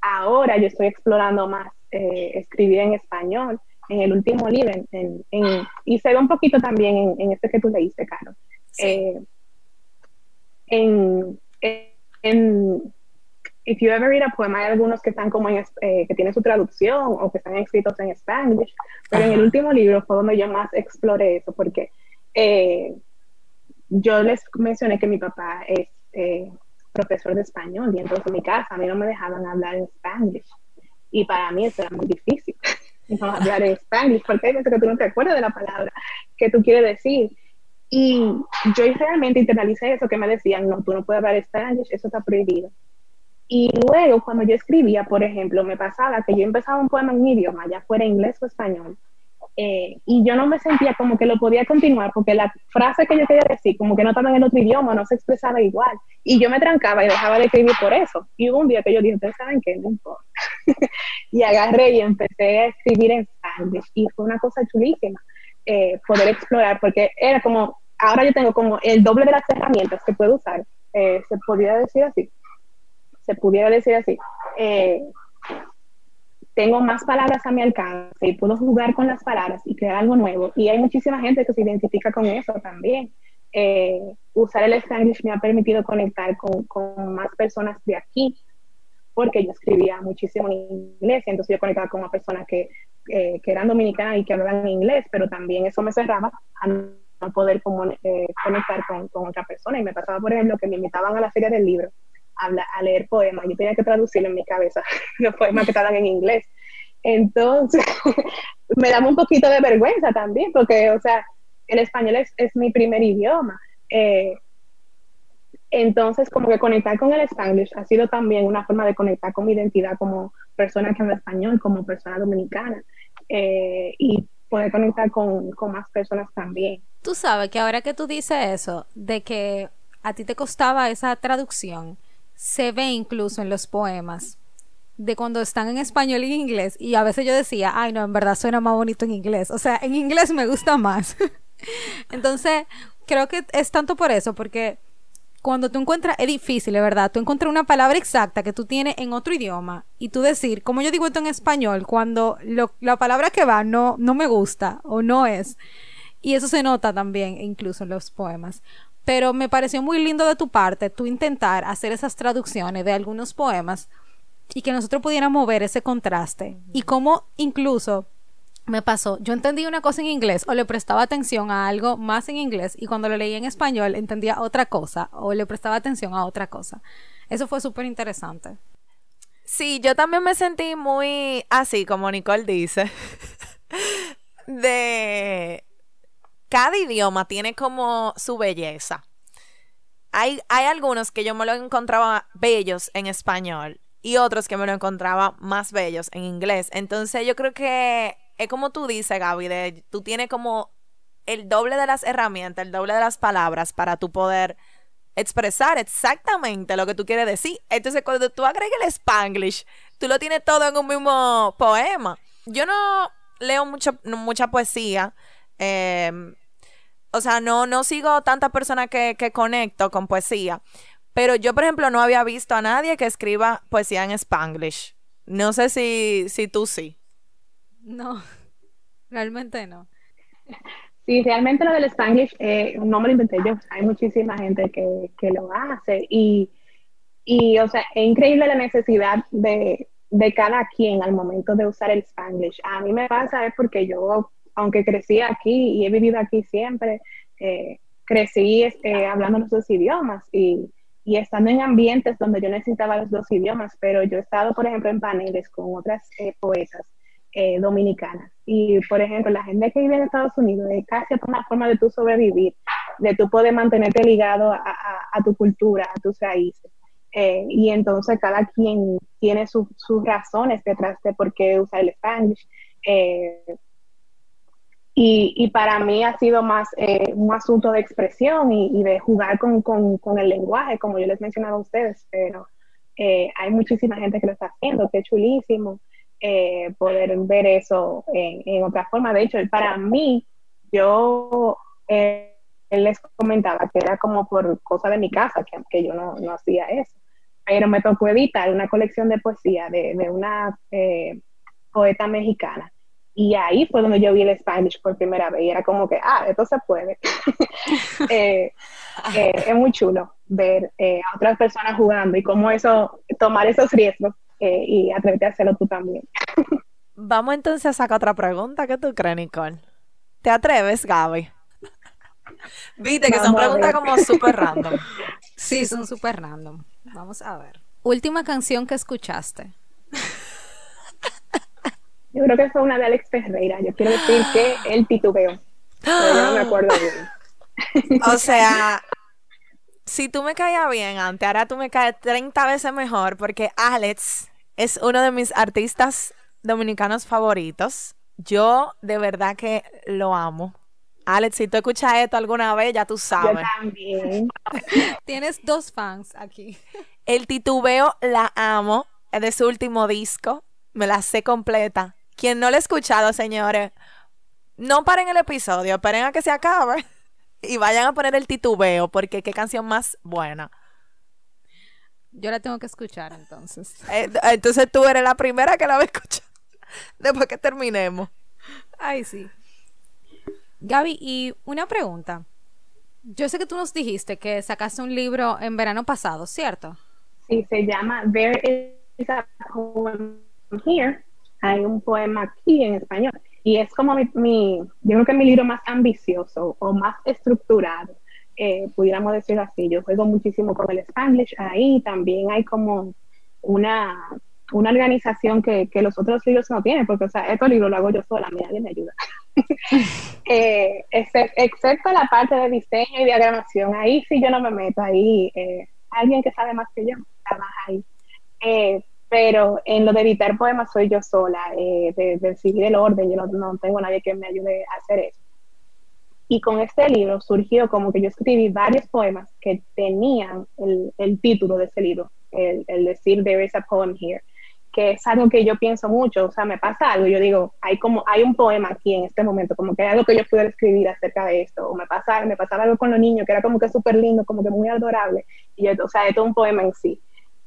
[SPEAKER 3] ahora yo estoy explorando más eh, escribir en español. En el último libro, en, y se ve un poquito también en, este que tú leíste, Caro. Eh, en, en If You Ever Read a Poem, hay algunos que están como en, que tienen su traducción o que están escritos en español, pero en el último libro fue donde yo más exploré eso, porque yo les mencioné que mi papá es profesor de español y entonces en mi casa a mí no me dejaban hablar en español y para mí eso era muy difícil no hablar en español porque hay veces que tú no te acuerdas de la palabra que tú quieres decir. Y yo realmente internalicé eso que me decían no, tú no puedes hablar español, eso está prohibido y luego cuando yo escribía, por ejemplo, me pasaba que yo empezaba un poema en un idioma, ya fuera inglés o español, eh, y yo no me sentía como que lo podía continuar porque la frase que yo quería decir como que no estaba en otro idioma, no se expresaba igual. Y yo me trancaba y dejaba de escribir por eso. Y hubo un día que yo dije, ustedes saben qué, no importa. y agarré y empecé a escribir en Spanish y fue una cosa chulísima eh, poder explorar porque era como, ahora yo tengo como el doble de las herramientas que puedo usar, eh, se podría decir así, se pudiera decir así tengo más palabras a mi alcance y puedo jugar con las palabras y crear algo nuevo. Y hay muchísima gente que se identifica con eso también. Eh, usar el Spanglish me ha permitido conectar con, con, más personas de aquí, porque yo escribía muchísimo en inglés, entonces yo conectaba con una persona que, eh, que eran dominicanas y que hablaban inglés, pero también eso me cerraba a no poder eh, conectar con, con, otra persona. Y me pasaba, por ejemplo, que me invitaban a la feria del libro a, leer poemas. Yo tenía que traducirlo en mi cabeza, los poemas que estaban en inglés. Entonces, me daba un poquito de vergüenza también, porque, o sea, el español es, es mi primer idioma. Eh, entonces, como que conectar con el español ha sido también una forma de conectar con mi identidad como persona que habla español, como persona dominicana, eh, y poder conectar con, con más personas también.
[SPEAKER 1] Tú sabes que ahora que tú dices eso, de que a ti te costaba esa traducción, se ve incluso en los poemas de cuando están en español y en inglés y a veces yo decía, ay no, en verdad suena más bonito en inglés, o sea, en inglés me gusta más. Entonces, creo que es tanto por eso, porque cuando tú encuentras, es difícil, verdad, tú encuentras una palabra exacta que tú tienes en otro idioma y tú decir, como yo digo esto en español, cuando la palabra que va no, no me gusta o no es. Y eso se nota también incluso en los poemas. Pero me pareció muy lindo de tu parte tú intentar hacer esas traducciones de algunos poemas y que nosotros pudiéramos ver ese contraste. Y cómo incluso me pasó, yo entendí una cosa en inglés o le prestaba atención a algo más en inglés y cuando lo leí en español entendía otra cosa o le prestaba atención a otra cosa. Eso fue súper interesante.
[SPEAKER 2] Sí, yo también me sentí muy así, como Nicole dice. de cada idioma tiene como su belleza. Hay, hay algunos que yo me lo encontraba bellos en español y otros que me lo encontraba más bellos en inglés. Entonces yo creo que es como tú dices, Gaby, de, tú tienes como el doble de las herramientas, el doble de las palabras para tú poder expresar exactamente lo que tú quieres decir. Entonces, cuando tú agregas el spanglish, tú lo tienes todo en un mismo poema. Yo no leo mucho, mucha poesía. Em, o sea, no, no sigo tanta persona que, que conecto con poesía. Pero yo, por ejemplo, no había visto a nadie que escriba poesía en spanglish. No sé si, si tú sí.
[SPEAKER 1] No, realmente no.
[SPEAKER 3] Sí, realmente lo del Spanglish eh, no me lo inventé yo. Hay muchísima gente que, que lo hace y, y, o sea, es increíble la necesidad de, de cada quien al momento de usar el Spanglish. A mí me pasa es porque yo, aunque crecí aquí y he vivido aquí siempre, eh, crecí eh, hablando los dos idiomas y, y, estando en ambientes donde yo necesitaba los dos idiomas, pero yo he estado, por ejemplo, en paneles con otras eh, poetas eh, dominicanas. Y, por ejemplo, la gente que vive en Estados Unidos es casi una forma de tú sobrevivir, de tú poder mantenerte ligado a, tu cultura, a tus raíces. Eh, y entonces cada quien tiene sus razones detrás de por qué usar el Spanish. Eh, y, y, para mí ha sido más un asunto de expresión y, de jugar con, el lenguaje, como yo les mencionaba a ustedes, pero hay muchísima gente que lo está haciendo, que es chulísimo. Eh, poder ver eso en, otra forma. De hecho, para mí, yo eh, les comentaba que era como por cosa de mi casa, que, que yo no, no, hacía eso. Pero me tocó editar una colección de poesía de, de una eh, poeta mexicana. Y ahí fue donde yo vi el Spanish por primera vez. Y era como que, ah, esto se puede. es muy chulo ver a otras personas jugando y cómo eso, tomar esos riesgos eh, y atreverte a hacerlo tú también.
[SPEAKER 2] Vamos entonces a sacar otra pregunta. ¿Qué tú crees, Nicole? ¿Te atreves, Gaby? Viste que son preguntas como súper random.
[SPEAKER 1] Sí, son súper random. Vamos a ver. Última canción que escuchaste.
[SPEAKER 3] Yo creo que fue una de Alex Ferreira. Yo quiero decir que el titubeo. Pero yo no me acuerdo bien.
[SPEAKER 2] O sea, si tú me caías bien antes, ahora tú me caes 30 veces mejor porque Alex es uno de mis artistas dominicanos favoritos. Yo de verdad que lo amo. Alex, si tú escuchas esto alguna vez, ya tú sabes.
[SPEAKER 3] Yo también.
[SPEAKER 1] Tienes dos fans aquí.
[SPEAKER 2] El titubeo la amo. Es de su último disco. Me la sé completa. Quien no la ha escuchado, señores, no paren el episodio, esperen a que se acabe y vayan a poner el titubeo, porque qué canción más buena.
[SPEAKER 1] Yo la tengo que escuchar entonces.
[SPEAKER 2] Eh, entonces tú eres la primera que la va a escuchar después que terminemos.
[SPEAKER 1] Ay, sí. Gaby, y una pregunta. Yo sé que tú nos dijiste que sacaste un libro en verano pasado, ¿cierto?
[SPEAKER 3] Sí, se llama There is a Poem Here. Hay un poema aquí en español. Y es como mi, yo creo que mi libro más ambicioso o más estructurado, eh, pudiéramos decirlo así. Yo juego muchísimo con el Spanglish ahí, también hay como una, una organización que, que, los otros libros no tienen, porque, o sea, estos libros lo hago yo sola, nadie me ayuda. eh, excepto la parte de diseño y diagramación, ahí sí yo no me meto, ahí eh, alguien que sabe más que yo trabaja ahí. Eh, pero en lo de editar poemas soy yo sola, eh, de, seguir el orden, yo no, no, tengo nadie que me ayude a hacer eso. Y con este libro surgió como que yo escribí varios poemas que tenían el, el título de ese libro, el, el, decir There is a poem here, que es algo que yo pienso mucho, o sea, me pasa algo, yo digo, hay como, hay un poema aquí en este momento, como que hay algo que yo pudiera escribir acerca de esto, o me pasa, me pasaba algo con los niños que era como que súper lindo, como que muy adorable, y yo, o sea, es todo un poema en sí.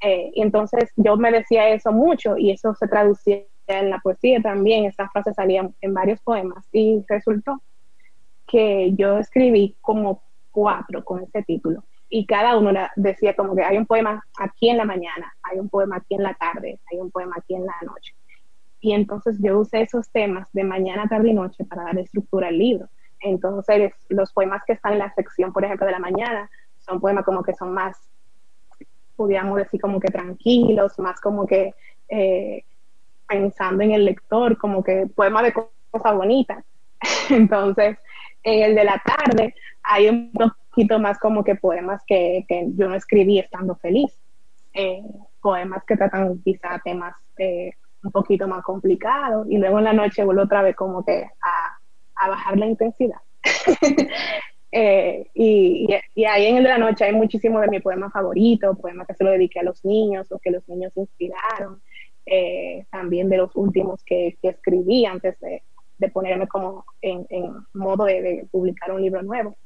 [SPEAKER 3] Eh, y entonces yo me decía eso mucho y eso se traducía en la poesía también, esas frases salían en varios poemas y resultó que yo escribí como cuatro con ese título y cada uno decía como que hay un poema aquí en la mañana, hay un poema aquí en la tarde, hay un poema aquí en la noche. Y entonces yo usé esos temas de mañana, tarde y noche para dar estructura al libro. Entonces los poemas que están en la sección, por ejemplo, de la mañana, son poemas como que son más podíamos decir como que tranquilos, más como que eh, pensando en el lector, como que poemas de cosas bonitas. Entonces, en el de la tarde hay un poquito más como que poemas que, que yo no escribí estando feliz. Eh, poemas que tratan quizá temas eh, un poquito más complicados y luego en la noche vuelvo otra vez como que a, a bajar la intensidad. Eh, y, ahí en el de la noche hay muchísimo de mi poema favorito, poemas que se lo dediqué a los niños o que los niños inspiraron, eh, también de los últimos que, escribí antes de, ponerme como en, en modo de, publicar un libro nuevo.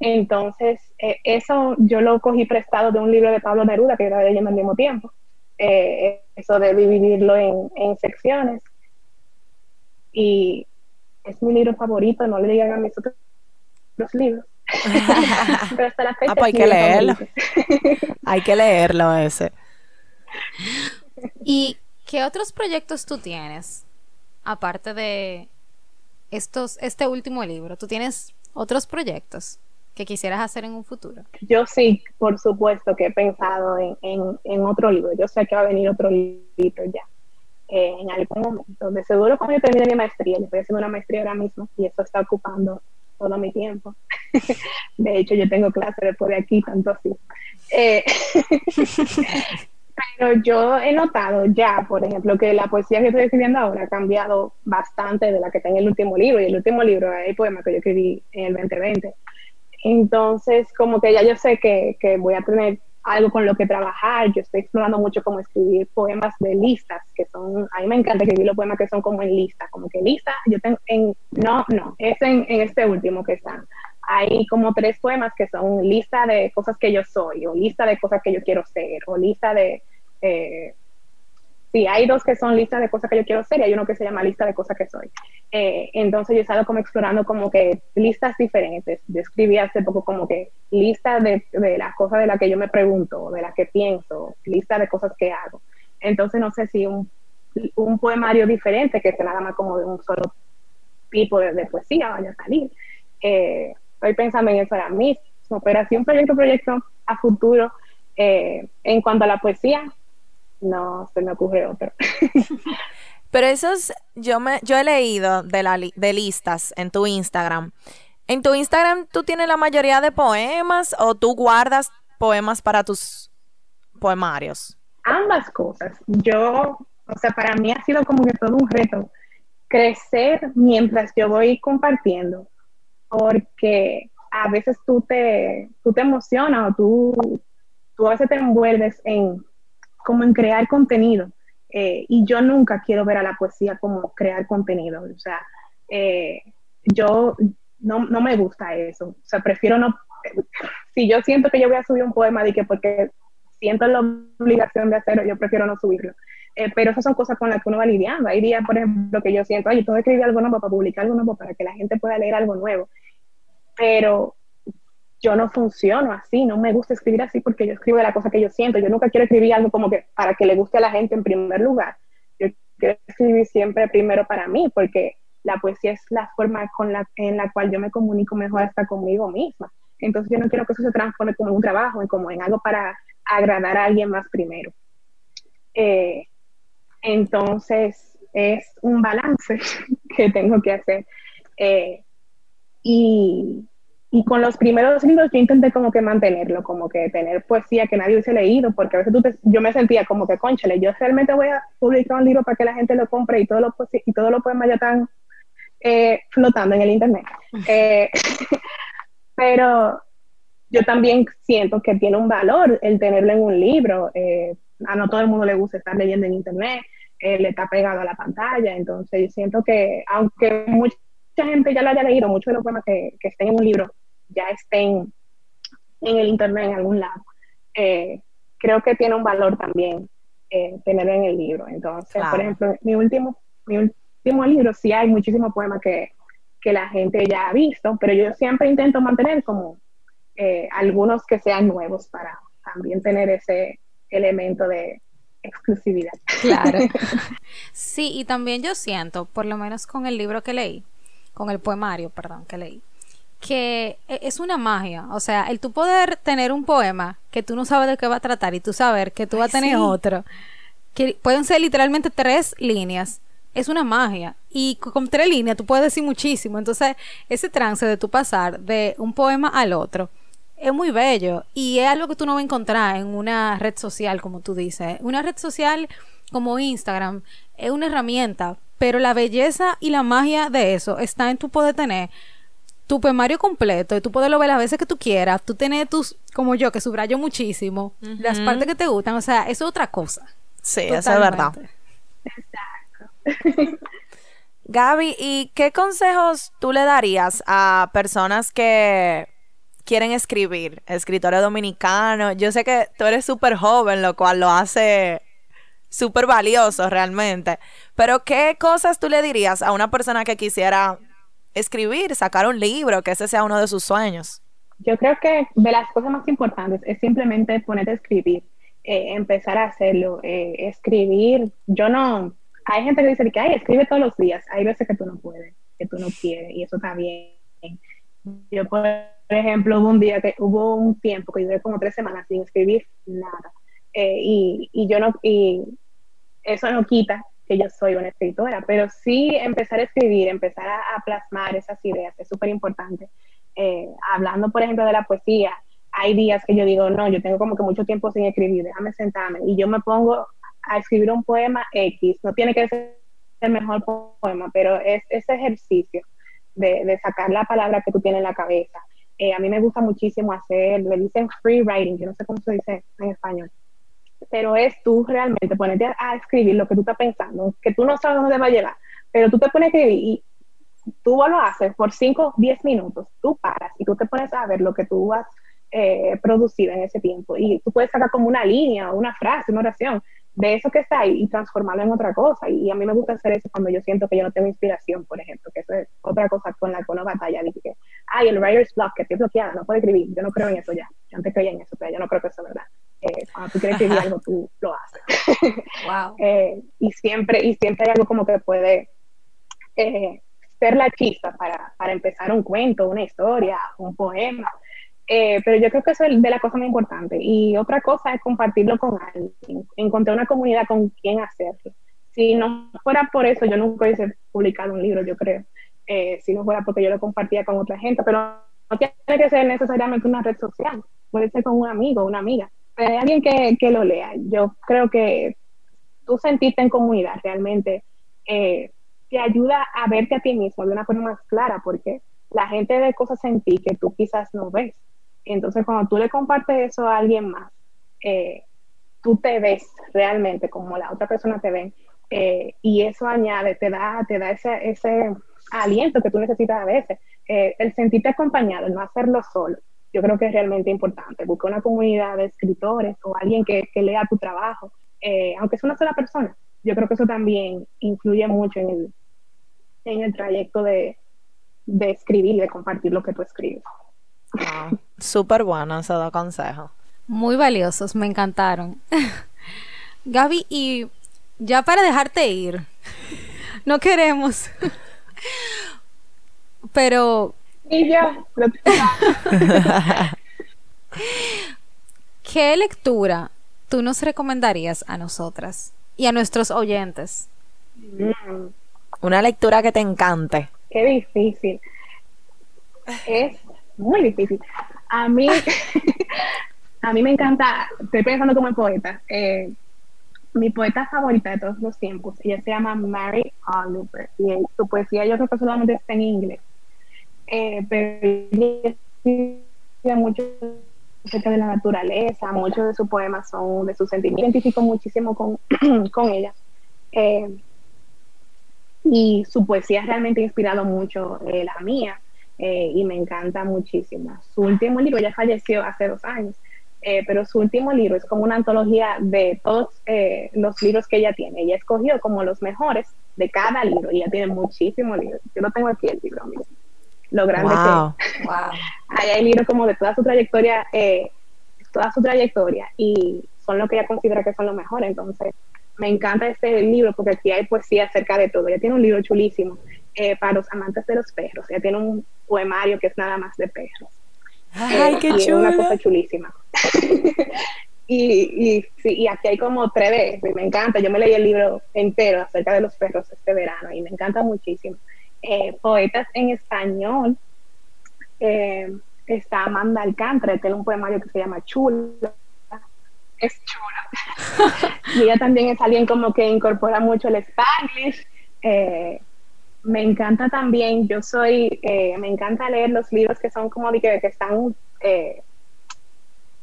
[SPEAKER 3] Entonces, eh, eso yo lo cogí prestado de un libro de Pablo Neruda que estaba leyendo al mismo tiempo, eso de dividirlo en, en secciones. Y es mi libro favorito, no le digan a mis otros los libros. Pero hasta la fecha
[SPEAKER 2] ah, pues hay que leerlo. hay que leerlo ese.
[SPEAKER 1] ¿Y qué otros proyectos tú tienes? Aparte de estos, este último libro, ¿tú tienes otros proyectos que quisieras hacer en un futuro?
[SPEAKER 3] Yo sí, por supuesto que he pensado en, en, en otro libro. Yo sé que va a venir otro libro ya. Eh, en algún momento. De seguro cuando yo termine mi maestría, yo estoy haciendo una maestría ahora mismo y eso está ocupando todo mi tiempo. de hecho, yo tengo clase después de aquí, tanto así. Eh, pero yo he notado ya, por ejemplo, que la poesía que estoy escribiendo ahora ha cambiado bastante de la que está en el último libro. Y el último libro es el poema que yo escribí en el 2020. Entonces, como que ya yo sé que, que voy a tener algo con lo que trabajar. Yo estoy explorando mucho cómo escribir poemas de listas, que son, a mí me encanta escribir los poemas que son como en lista, como que lista, yo tengo en, no, no, es en, en este último que están. Hay como tres poemas que son lista de cosas que yo soy, o lista de cosas que yo quiero ser, o lista de, eh, sí, hay dos que son listas de cosas que yo quiero ser y hay uno que se llama lista de cosas que soy. Eh, entonces yo he estado como explorando como que listas diferentes. Yo escribí hace poco como que lista de, de las cosas de las que yo me pregunto, de las que pienso, lista de cosas que hago. Entonces no sé si un, un poemario diferente que sea nada más como de un solo tipo de, de poesía vaya a salir. Eh, estoy pensando en eso ahora mismo, pero así un proyecto, proyecto a futuro. Eh, en cuanto a la poesía, no se me ocurre otro.
[SPEAKER 2] Pero esos, yo me, yo he leído de, la, de listas en tu Instagram. ¿En tu Instagram tú tienes la mayoría de poemas o tú guardas poemas para tus poemarios?
[SPEAKER 3] Ambas cosas. Yo, o sea, para mí ha sido como que todo un reto crecer mientras yo voy compartiendo, porque a veces tú te, tú te emocionas o tú, tú a veces te envuelves en, como en crear contenido. Eh, y yo nunca quiero ver a la poesía como crear contenido. O sea, eh, yo no, no, me gusta eso. O sea, prefiero no. Si yo siento que yo voy a subir un poema de que porque siento la obligación de hacerlo, yo prefiero no subirlo. Eh, pero esas son cosas con las que uno va lidiando. Hay días, por ejemplo, que yo siento, ay, tengo que escribir algo nuevo para publicar algo nuevo, para que la gente pueda leer algo nuevo. Pero yo no funciono así, no me gusta escribir así porque yo escribo de la cosa que yo siento. Yo nunca quiero escribir algo como que para que le guste a la gente en primer lugar. Yo quiero escribir siempre primero para mí porque la poesía es la forma con la, en la cual yo me comunico mejor hasta conmigo misma. Entonces yo no quiero que eso se transforme como un trabajo, como en algo para agradar a alguien más primero. Eh, entonces es un balance que tengo que hacer. Eh, y y con los primeros libros yo intenté como que mantenerlo, como que tener poesía que nadie hubiese leído, porque a veces tú te, yo me sentía como que, conchale, yo realmente voy a publicar un libro para que la gente lo compre y todos los, y todos los poemas ya están eh, flotando en el internet. Eh, pero yo también siento que tiene un valor el tenerlo en un libro. Eh, a no todo el mundo le gusta estar leyendo en internet, le está pegado a la pantalla, entonces yo siento que aunque mucha gente ya lo haya leído, muchos de los poemas que, que estén en un libro ya estén en el internet en algún lado. Eh, creo que tiene un valor también eh, tenerlo en el libro. Entonces, claro. por ejemplo, mi último, mi último libro sí hay muchísimos poemas que, que, la gente ya ha visto, pero yo siempre intento mantener como eh, algunos que sean nuevos para también tener ese elemento de exclusividad.
[SPEAKER 1] Claro. Sí, y también yo siento, por lo menos con el libro que leí, con el poemario, perdón, que leí, que es una magia. O sea, el tú poder tener un poema que tú no sabes de qué va a tratar y tú saber que tú vas a tener sí. otro, que pueden ser literalmente tres líneas, es una magia. Y con tres líneas tú puedes decir muchísimo. Entonces, ese trance de tu pasar de un poema al otro es muy bello. Y es algo que tú no vas a encontrar en una red social, como tú dices. Una red social como Instagram es una herramienta, pero la belleza y la magia de eso está en tu poder tener tu poemario completo y tú poderlo ver las veces que tú quieras. Tú tienes tus, como yo, que subrayo muchísimo, las partes que te gustan. O sea, eso es otra cosa.
[SPEAKER 2] Sí, eso es verdad.
[SPEAKER 3] Exacto.
[SPEAKER 2] Gaby, ¿y qué consejos tú le darías a personas que quieren escribir, escritores dominicanos? Yo sé que tú eres súper joven, lo cual lo hace súper valioso realmente, pero ¿qué cosas tú le dirías a una persona que quisiera escribir, sacar un libro, que ese sea uno de sus sueños?
[SPEAKER 3] Yo creo que de las cosas más importantes es simplemente ponerte a escribir, eh, empezar a hacerlo, eh, escribir. Yo no, hay gente que dice que, ay, escribe todos los días. Hay veces que tú no puedes, que tú no quieres, y eso está bien. Yo, por ejemplo, hubo un día que hubo un tiempo que duré como tres semanas sin escribir nada. Eh, y, yo no, y eso no quita que yo soy una escritora, pero sí empezar a escribir, empezar a, plasmar esas ideas es súper importante. Eh, hablando, por ejemplo, de la poesía, hay días que yo digo, no, yo tengo como que mucho tiempo sin escribir, déjame sentarme, y yo me pongo a escribir un poema X, no tiene que ser el mejor poema, pero es ese ejercicio de, de sacar la palabra que tú tienes en la cabeza. Eh, a mí me gusta muchísimo hacer, le dicen free writing, yo no sé cómo se dice en español, pero es tú realmente ponerte a, escribir lo que tú estás pensando, que tú no sabes dónde va a llegar, pero tú te pones a escribir y tú lo haces por 5, 10 minutos, tú paras y tú te pones a ver lo que tú has eh, producido en ese tiempo y tú puedes sacar como una línea, una frase, una oración de eso que está ahí y transformarlo en otra cosa. Y a mí me gusta hacer eso cuando yo siento que yo no tengo inspiración, por ejemplo, que eso es otra cosa con la que uno batalla. Dije que, ay, el writer's block, que estoy bloqueada, no puedo escribir. Yo no creo en eso ya. Yo antes creía en eso, pero yo no creo que eso es verdad. Eh, cuando tú quieres escribir algo, tú lo haces.
[SPEAKER 1] wow.
[SPEAKER 3] eh, y, siempre, y siempre hay algo como que puede eh, ser la chispa para, para empezar un cuento, una historia, un poema. Pero yo creo que eso es de la cosa más importante. Y otra cosa es compartirlo con alguien, encontrar una comunidad con quien hacerlo. Si no fuera por eso, yo nunca hubiese publicado un libro, yo creo. Si no fuera porque yo lo compartía con otra gente, pero no tiene que ser necesariamente una red social, puede ser con un amigo, una amiga, hay alguien que, que lo lea. Yo creo que tú sentirte en comunidad realmente eh, te ayuda a verte a ti mismo de una forma más clara, porque la gente ve cosas en ti que tú quizás no ves. Entonces, cuando tú le compartes eso a alguien más, eh, tú te ves realmente como la otra persona te ve eh, y eso añade, te da, te da ese, ese aliento que tú necesitas a veces. El sentirte acompañado, el no hacerlo solo, yo creo que es realmente importante. Busca una comunidad de escritores o alguien que, que lea tu trabajo, aunque es una sola persona. Yo creo que eso también influye mucho en el, en el trayecto de, de escribir, de compartir lo que tú escribes.
[SPEAKER 2] Ah, súper bueno esos dos consejos.
[SPEAKER 1] Muy valiosos, me encantaron. Gaby, y ya para dejarte ir, no queremos, pero...
[SPEAKER 3] Y ya.
[SPEAKER 1] ¿Qué lectura tú nos recomendarías a nosotras y a nuestros oyentes?
[SPEAKER 3] Mm,
[SPEAKER 2] Una lectura que te encante.
[SPEAKER 3] qué difícil. Es muy difícil. A mí, a mí me encanta, estoy pensando como en poeta. eh, mi poeta favorita de todos los tiempos, ella se llama Mary Oliver y su poesía yo creo que solamente está en inglés. Eh, pero mucho acerca de la naturaleza, muchos de sus poemas son de sus sentimientos. Me identifico muchísimo con, con ella. Eh, y su poesía realmente ha inspirado mucho eh, la mía eh, y me encanta muchísimo. Su último libro ya falleció hace dos años, pero su último libro es como una antología de todos los libros que ella tiene. Ella escogió como los mejores de cada libro y ella tiene muchísimos libros. Yo lo tengo aquí el libro, mira. Lo grande
[SPEAKER 2] Wow.
[SPEAKER 3] que
[SPEAKER 1] Wow.
[SPEAKER 3] Ahí hay libros como de toda su trayectoria, eh, toda su trayectoria y son lo que ella considera que son los mejores. Entonces, me encanta este libro porque aquí hay poesía acerca de todo. Ella tiene un libro chulísimo eh, para los amantes de los perros. Ella tiene un poemario que es nada más de perros.
[SPEAKER 2] Ay,
[SPEAKER 3] Eh,
[SPEAKER 2] qué
[SPEAKER 3] y es una
[SPEAKER 2] chulo.
[SPEAKER 3] cosa chulísima. Y, y, sí, y aquí hay como tres veces, me encanta. Yo me leí el libro entero acerca de los perros este verano y me encanta muchísimo. Eh, poetas en español, eh, está Amanda Alcántara, tiene un poemario que se llama Chula. Es chula. y ella también es alguien como que incorpora mucho el Spanish. Eh, me encanta también, yo soy, eh, me encanta leer los libros que son como de que, que están, eh,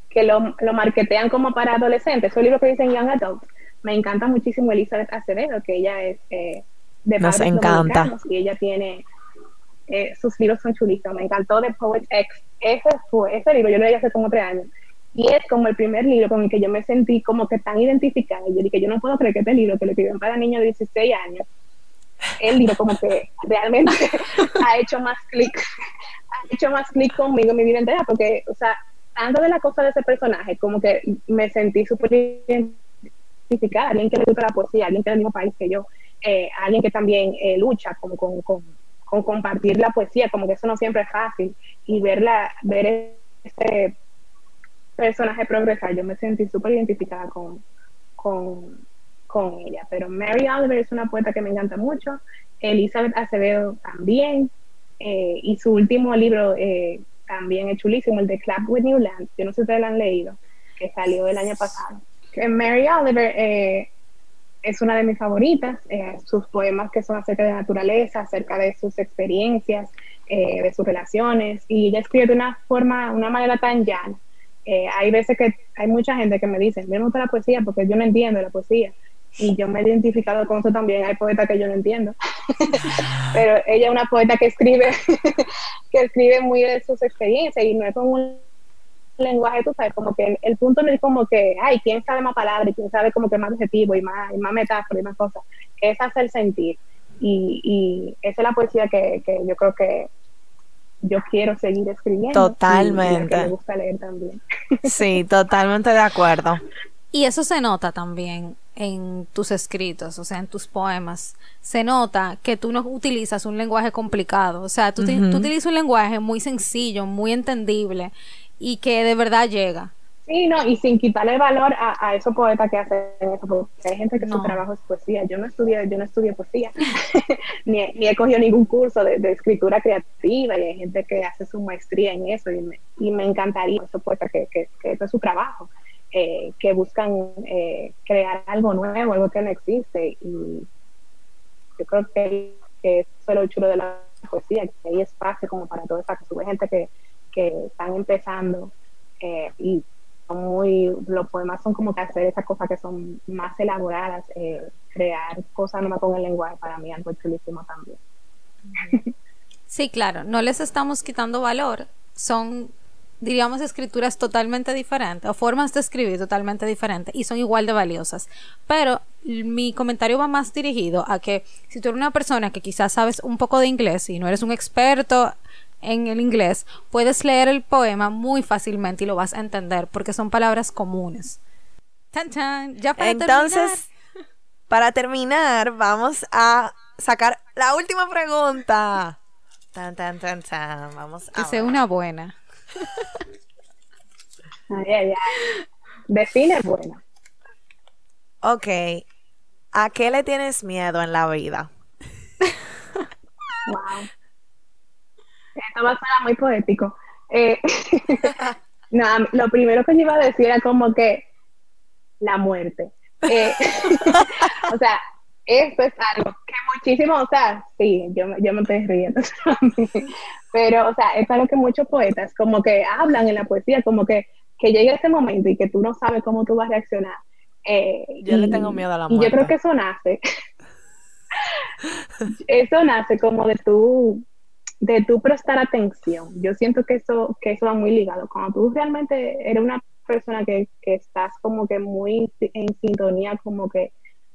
[SPEAKER 3] que lo, lo, marketean como para adolescentes, esos libros que dicen Young Adults. Me encanta muchísimo Elizabeth Acevedo, que ella es eh, de
[SPEAKER 2] Nos encanta.
[SPEAKER 3] Y ella tiene, eh, sus libros son chulísimos. Me encantó The Poet X. Ese, fue, ese libro yo lo leí hace como tres años. Y es como el primer libro con el que yo me sentí como que tan identificada. Yo dije, yo no puedo creer que este libro, que lo escriben para niños de 16 años, el libro como que realmente ha hecho más clic, ha hecho más clic conmigo en mi vida entera, porque, o sea, tanto de la cosa de ese personaje, como que me sentí súper identificada, alguien que le gusta la poesía, alguien que es del mismo país que yo, eh, alguien que también eh, lucha con, con, con, compartir la poesía, como que eso no siempre es fácil, y verla, ver este personaje progresar, yo me sentí súper identificada con, con, con ella. Pero Mary Oliver es una poeta que me encanta mucho, Elizabeth Acevedo también, eh, y su último libro eh, también es chulísimo, el de Clap with Newland, yo no sé si ustedes lo han leído, que salió el año pasado. Mary Oliver es una de mis favoritas, eh, sus poemas que son acerca de la naturaleza, acerca de sus experiencias, eh, de sus relaciones, y ella escribe de una forma, una manera tan llana. hay veces que hay mucha gente que me dice, me gusta la poesía porque yo no entiendo la poesía, y yo me he identificado con eso también. Hay poetas que yo no entiendo, pero ella es una poeta que escribe, que escribe muy de sus experiencias y no es como un lenguaje, tú sabes, como que el punto no es como que, ay, ¿quién sabe más palabras y quién sabe como que más objetivo y más, y más metáfora y más cosas? Es hacer sentir. Y, y esa es la poesía que, que yo creo que yo quiero seguir escribiendo.
[SPEAKER 2] Totalmente.
[SPEAKER 3] Y me gusta leer también.
[SPEAKER 2] Sí, totalmente de acuerdo.
[SPEAKER 1] Y eso se nota también en tus escritos, o sea, en tus poemas, se nota que tú no utilizas un lenguaje complicado, o sea, tú, tú utilizas un lenguaje muy sencillo, muy entendible y que de verdad llega.
[SPEAKER 3] Sí, no, y sin quitarle valor a, a esos poetas que hacen eso, porque hay gente que
[SPEAKER 1] No.
[SPEAKER 3] su trabajo es poesía. Yo no estudié, yo no estudié poesía, ni, ni he cogido ningún curso de, de escritura creativa, y hay gente que hace su maestría en eso, y me, y me encantaría esos poetas que, que, que eso es su trabajo, eh, que buscan eh, crear algo nuevo, algo que no existe, y yo creo que, que eso es lo chulo de la poesía, que hay espacio como para todo eso, que sube gente que, que están empezando eh, y muy, los poemas son como que hacer esas cosas que son más elaboradas, eh, crear cosas nuevas con el lenguaje, para mí algo chulísimo también.
[SPEAKER 1] Sí, claro, no les estamos quitando valor, son, diríamos, escrituras totalmente diferentes o formas de escribir totalmente diferentes y son igual de valiosas. Pero mi comentario va más dirigido a que si tú eres una persona que quizás sabes un poco de inglés y no eres un experto en el inglés, puedes leer el poema muy fácilmente y lo vas a entender porque son palabras comunes. Tan, tan. Ya para
[SPEAKER 2] Entonces, para terminar, vamos a sacar la última pregunta. Tan, tan, tan, tan. Vamos
[SPEAKER 1] terminar, que
[SPEAKER 2] a
[SPEAKER 1] sea una buena.
[SPEAKER 3] Ay, ay, ay. Define bueno.
[SPEAKER 2] Ok. ¿A qué le tienes miedo en la vida?
[SPEAKER 3] Wow. Esto va a sonar muy poético. Eh, nada, lo primero que yo iba a decir era como que la muerte. Eh, o sea, esto es algo que muchísimo, o sea, sí, yo, me- yo me estoy riendo, pero, o sea, es algo que muchos poetas como que hablan en la poesía, como que, que llega ese momento y que tú no sabes cómo tú vas a reaccionar. Eh,
[SPEAKER 2] Yo le tengo miedo a la
[SPEAKER 3] Y yo creo
[SPEAKER 2] muerte.
[SPEAKER 3] que eso nace, eso nace como de tu, de tu prestar atención. Yo siento que eso, que eso va muy ligado. Cuando tú realmente eres una persona que, que estás como que muy en sintonía como que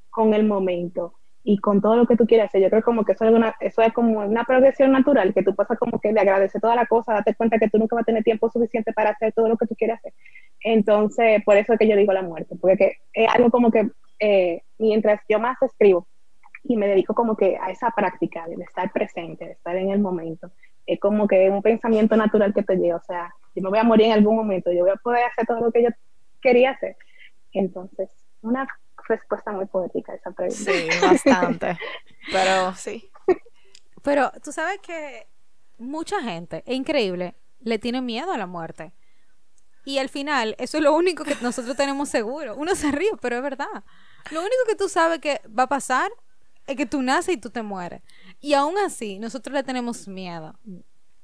[SPEAKER 3] con el momento y con todo lo que tú quieres hacer, yo creo como que eso es, una, eso es como una progresión natural, que tú pasas como que de agradecer toda la cosa, date cuenta que tú nunca vas a tener tiempo suficiente para hacer todo lo que tú quieres hacer. Entonces, por eso es que yo digo la muerte, porque que es algo como que eh, mientras yo más escribo, y me dedico como que a esa práctica de estar presente, de estar en el momento. Es como que un pensamiento natural que te llega, o sea, yo me voy a morir en algún momento, yo voy a poder hacer todo lo que yo quería hacer. Entonces, una respuesta muy poética a esa pregunta.
[SPEAKER 2] Sí, bastante. Pero sí.
[SPEAKER 1] Pero tú sabes que mucha gente, es increíble, le tiene miedo a la muerte. Y al final, eso es lo único que nosotros tenemos seguro. Uno se ríe, pero es verdad. Lo único que tú sabes que va a pasar es que tú naces y tú te mueres. Y aún así, nosotros le tenemos miedo.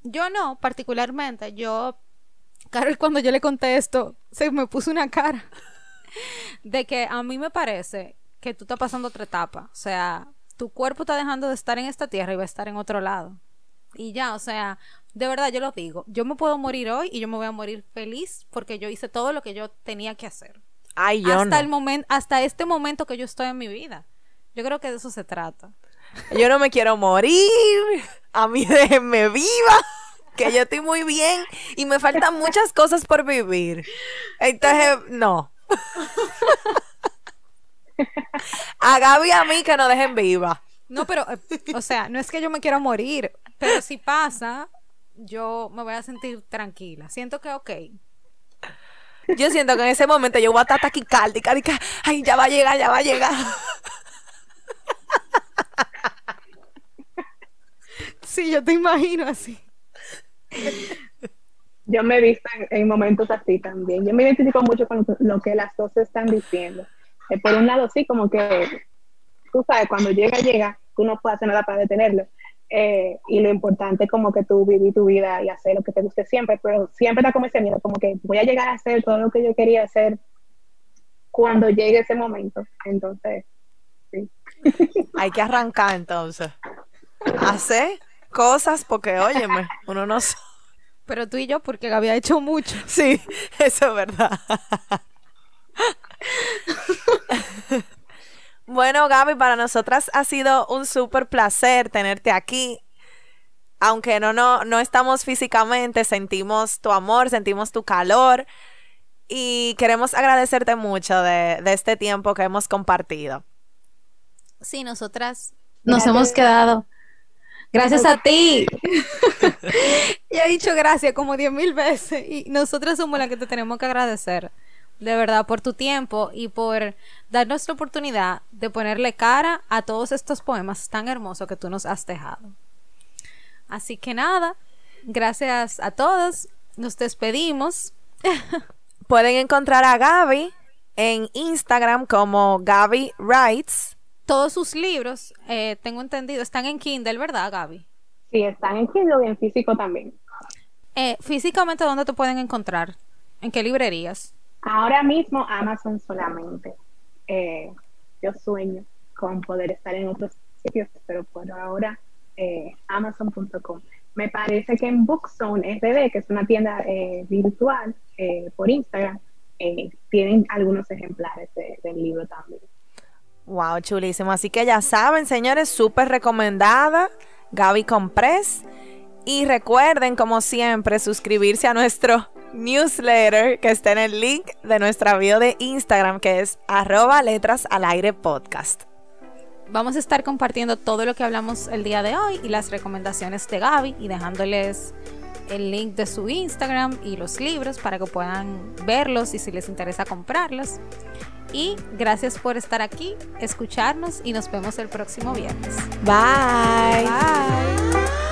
[SPEAKER 1] Yo no, particularmente. Yo, Carol, cuando yo le conté esto, se me puso una cara de que a mí me parece que tú estás pasando otra etapa. O sea, tu cuerpo está dejando de estar en esta tierra y va a estar en otro lado. Y ya, o sea, de verdad yo lo digo. Yo me puedo morir hoy y yo me voy a morir feliz porque yo hice todo lo que yo tenía que hacer.
[SPEAKER 2] Ay, yo
[SPEAKER 1] hasta
[SPEAKER 2] no.
[SPEAKER 1] el momento, hasta este momento que yo estoy en mi vida. Yo creo que de eso se trata.
[SPEAKER 2] Yo no me quiero morir. A mí déjenme viva. Que yo estoy muy bien y me faltan muchas cosas por vivir. Entonces, no. A Gaby y a mí que nos dejen viva.
[SPEAKER 1] No, pero, o sea, no es que yo me quiera morir, pero si pasa, yo me voy a sentir tranquila. Siento que, ok,
[SPEAKER 2] Yo siento que en ese momento yo voy a estar taquicárdica. Ay, ya va a llegar, ya va a llegar.
[SPEAKER 1] Sí, yo te imagino así.
[SPEAKER 3] Yo me he visto en, en momentos así también. Yo me identifico mucho con lo, lo que las dos están diciendo. Eh, por un lado, sí, como que tú sabes, cuando llega, llega, tú no puedes hacer nada para detenerlo. Eh, y lo importante es como que tú vivir tu vida y hacer lo que te guste siempre, pero siempre está como ese miedo, como que voy a llegar a hacer todo lo que yo quería hacer cuando llegue ese momento. Entonces, sí.
[SPEAKER 2] Hay que arrancar entonces. Hacer cosas porque, óyeme, uno no sabe.
[SPEAKER 1] Pero tú y yo, porque había hecho mucho.
[SPEAKER 2] Sí, eso es verdad. bueno, Gaby, para nosotras ha sido un súper placer tenerte aquí. Aunque no, no, no estamos físicamente, sentimos tu amor, sentimos tu calor y queremos agradecerte mucho de, de este tiempo que hemos compartido.
[SPEAKER 1] Sí, nosotras nos
[SPEAKER 3] Gracias.
[SPEAKER 1] hemos quedado. Gracias a ti. ya he dicho gracias como diez mil veces y nosotras somos las que te tenemos que agradecer. De verdad, por tu tiempo y por darnos la oportunidad de ponerle cara a todos estos poemas tan hermosos que tú nos has dejado. Así que nada, gracias a todos. Nos despedimos.
[SPEAKER 2] Pueden encontrar a Gaby en Instagram como Gaby Writes.
[SPEAKER 1] Todos sus libros, eh, tengo entendido, están en Kindle, ¿verdad, Gaby?
[SPEAKER 3] Sí, están en Kindle y en físico también.
[SPEAKER 1] Eh, físicamente, ¿dónde te pueden encontrar? ¿En qué librerías?
[SPEAKER 3] Ahora mismo Amazon solamente. Eh, yo sueño con poder estar en otros sitios, pero por ahora eh, Amazon.com. Me parece que en Bookzone RD, que es una tienda eh, virtual eh, por Instagram, eh, tienen algunos ejemplares de- del libro también.
[SPEAKER 2] Wow, chulísimo. Así que ya saben, señores, súper recomendada. Gaby Compress. Y recuerden, como siempre, suscribirse a nuestro newsletter que está en el link de nuestra bio de Instagram, que es arroba letras al aire podcast.
[SPEAKER 1] Vamos a estar compartiendo todo lo que hablamos el día de hoy y las recomendaciones de Gaby y dejándoles el link de su Instagram y los libros para que puedan verlos y si les interesa comprarlos. Y gracias por estar aquí, escucharnos y nos vemos el próximo viernes.
[SPEAKER 2] Bye.
[SPEAKER 1] Bye.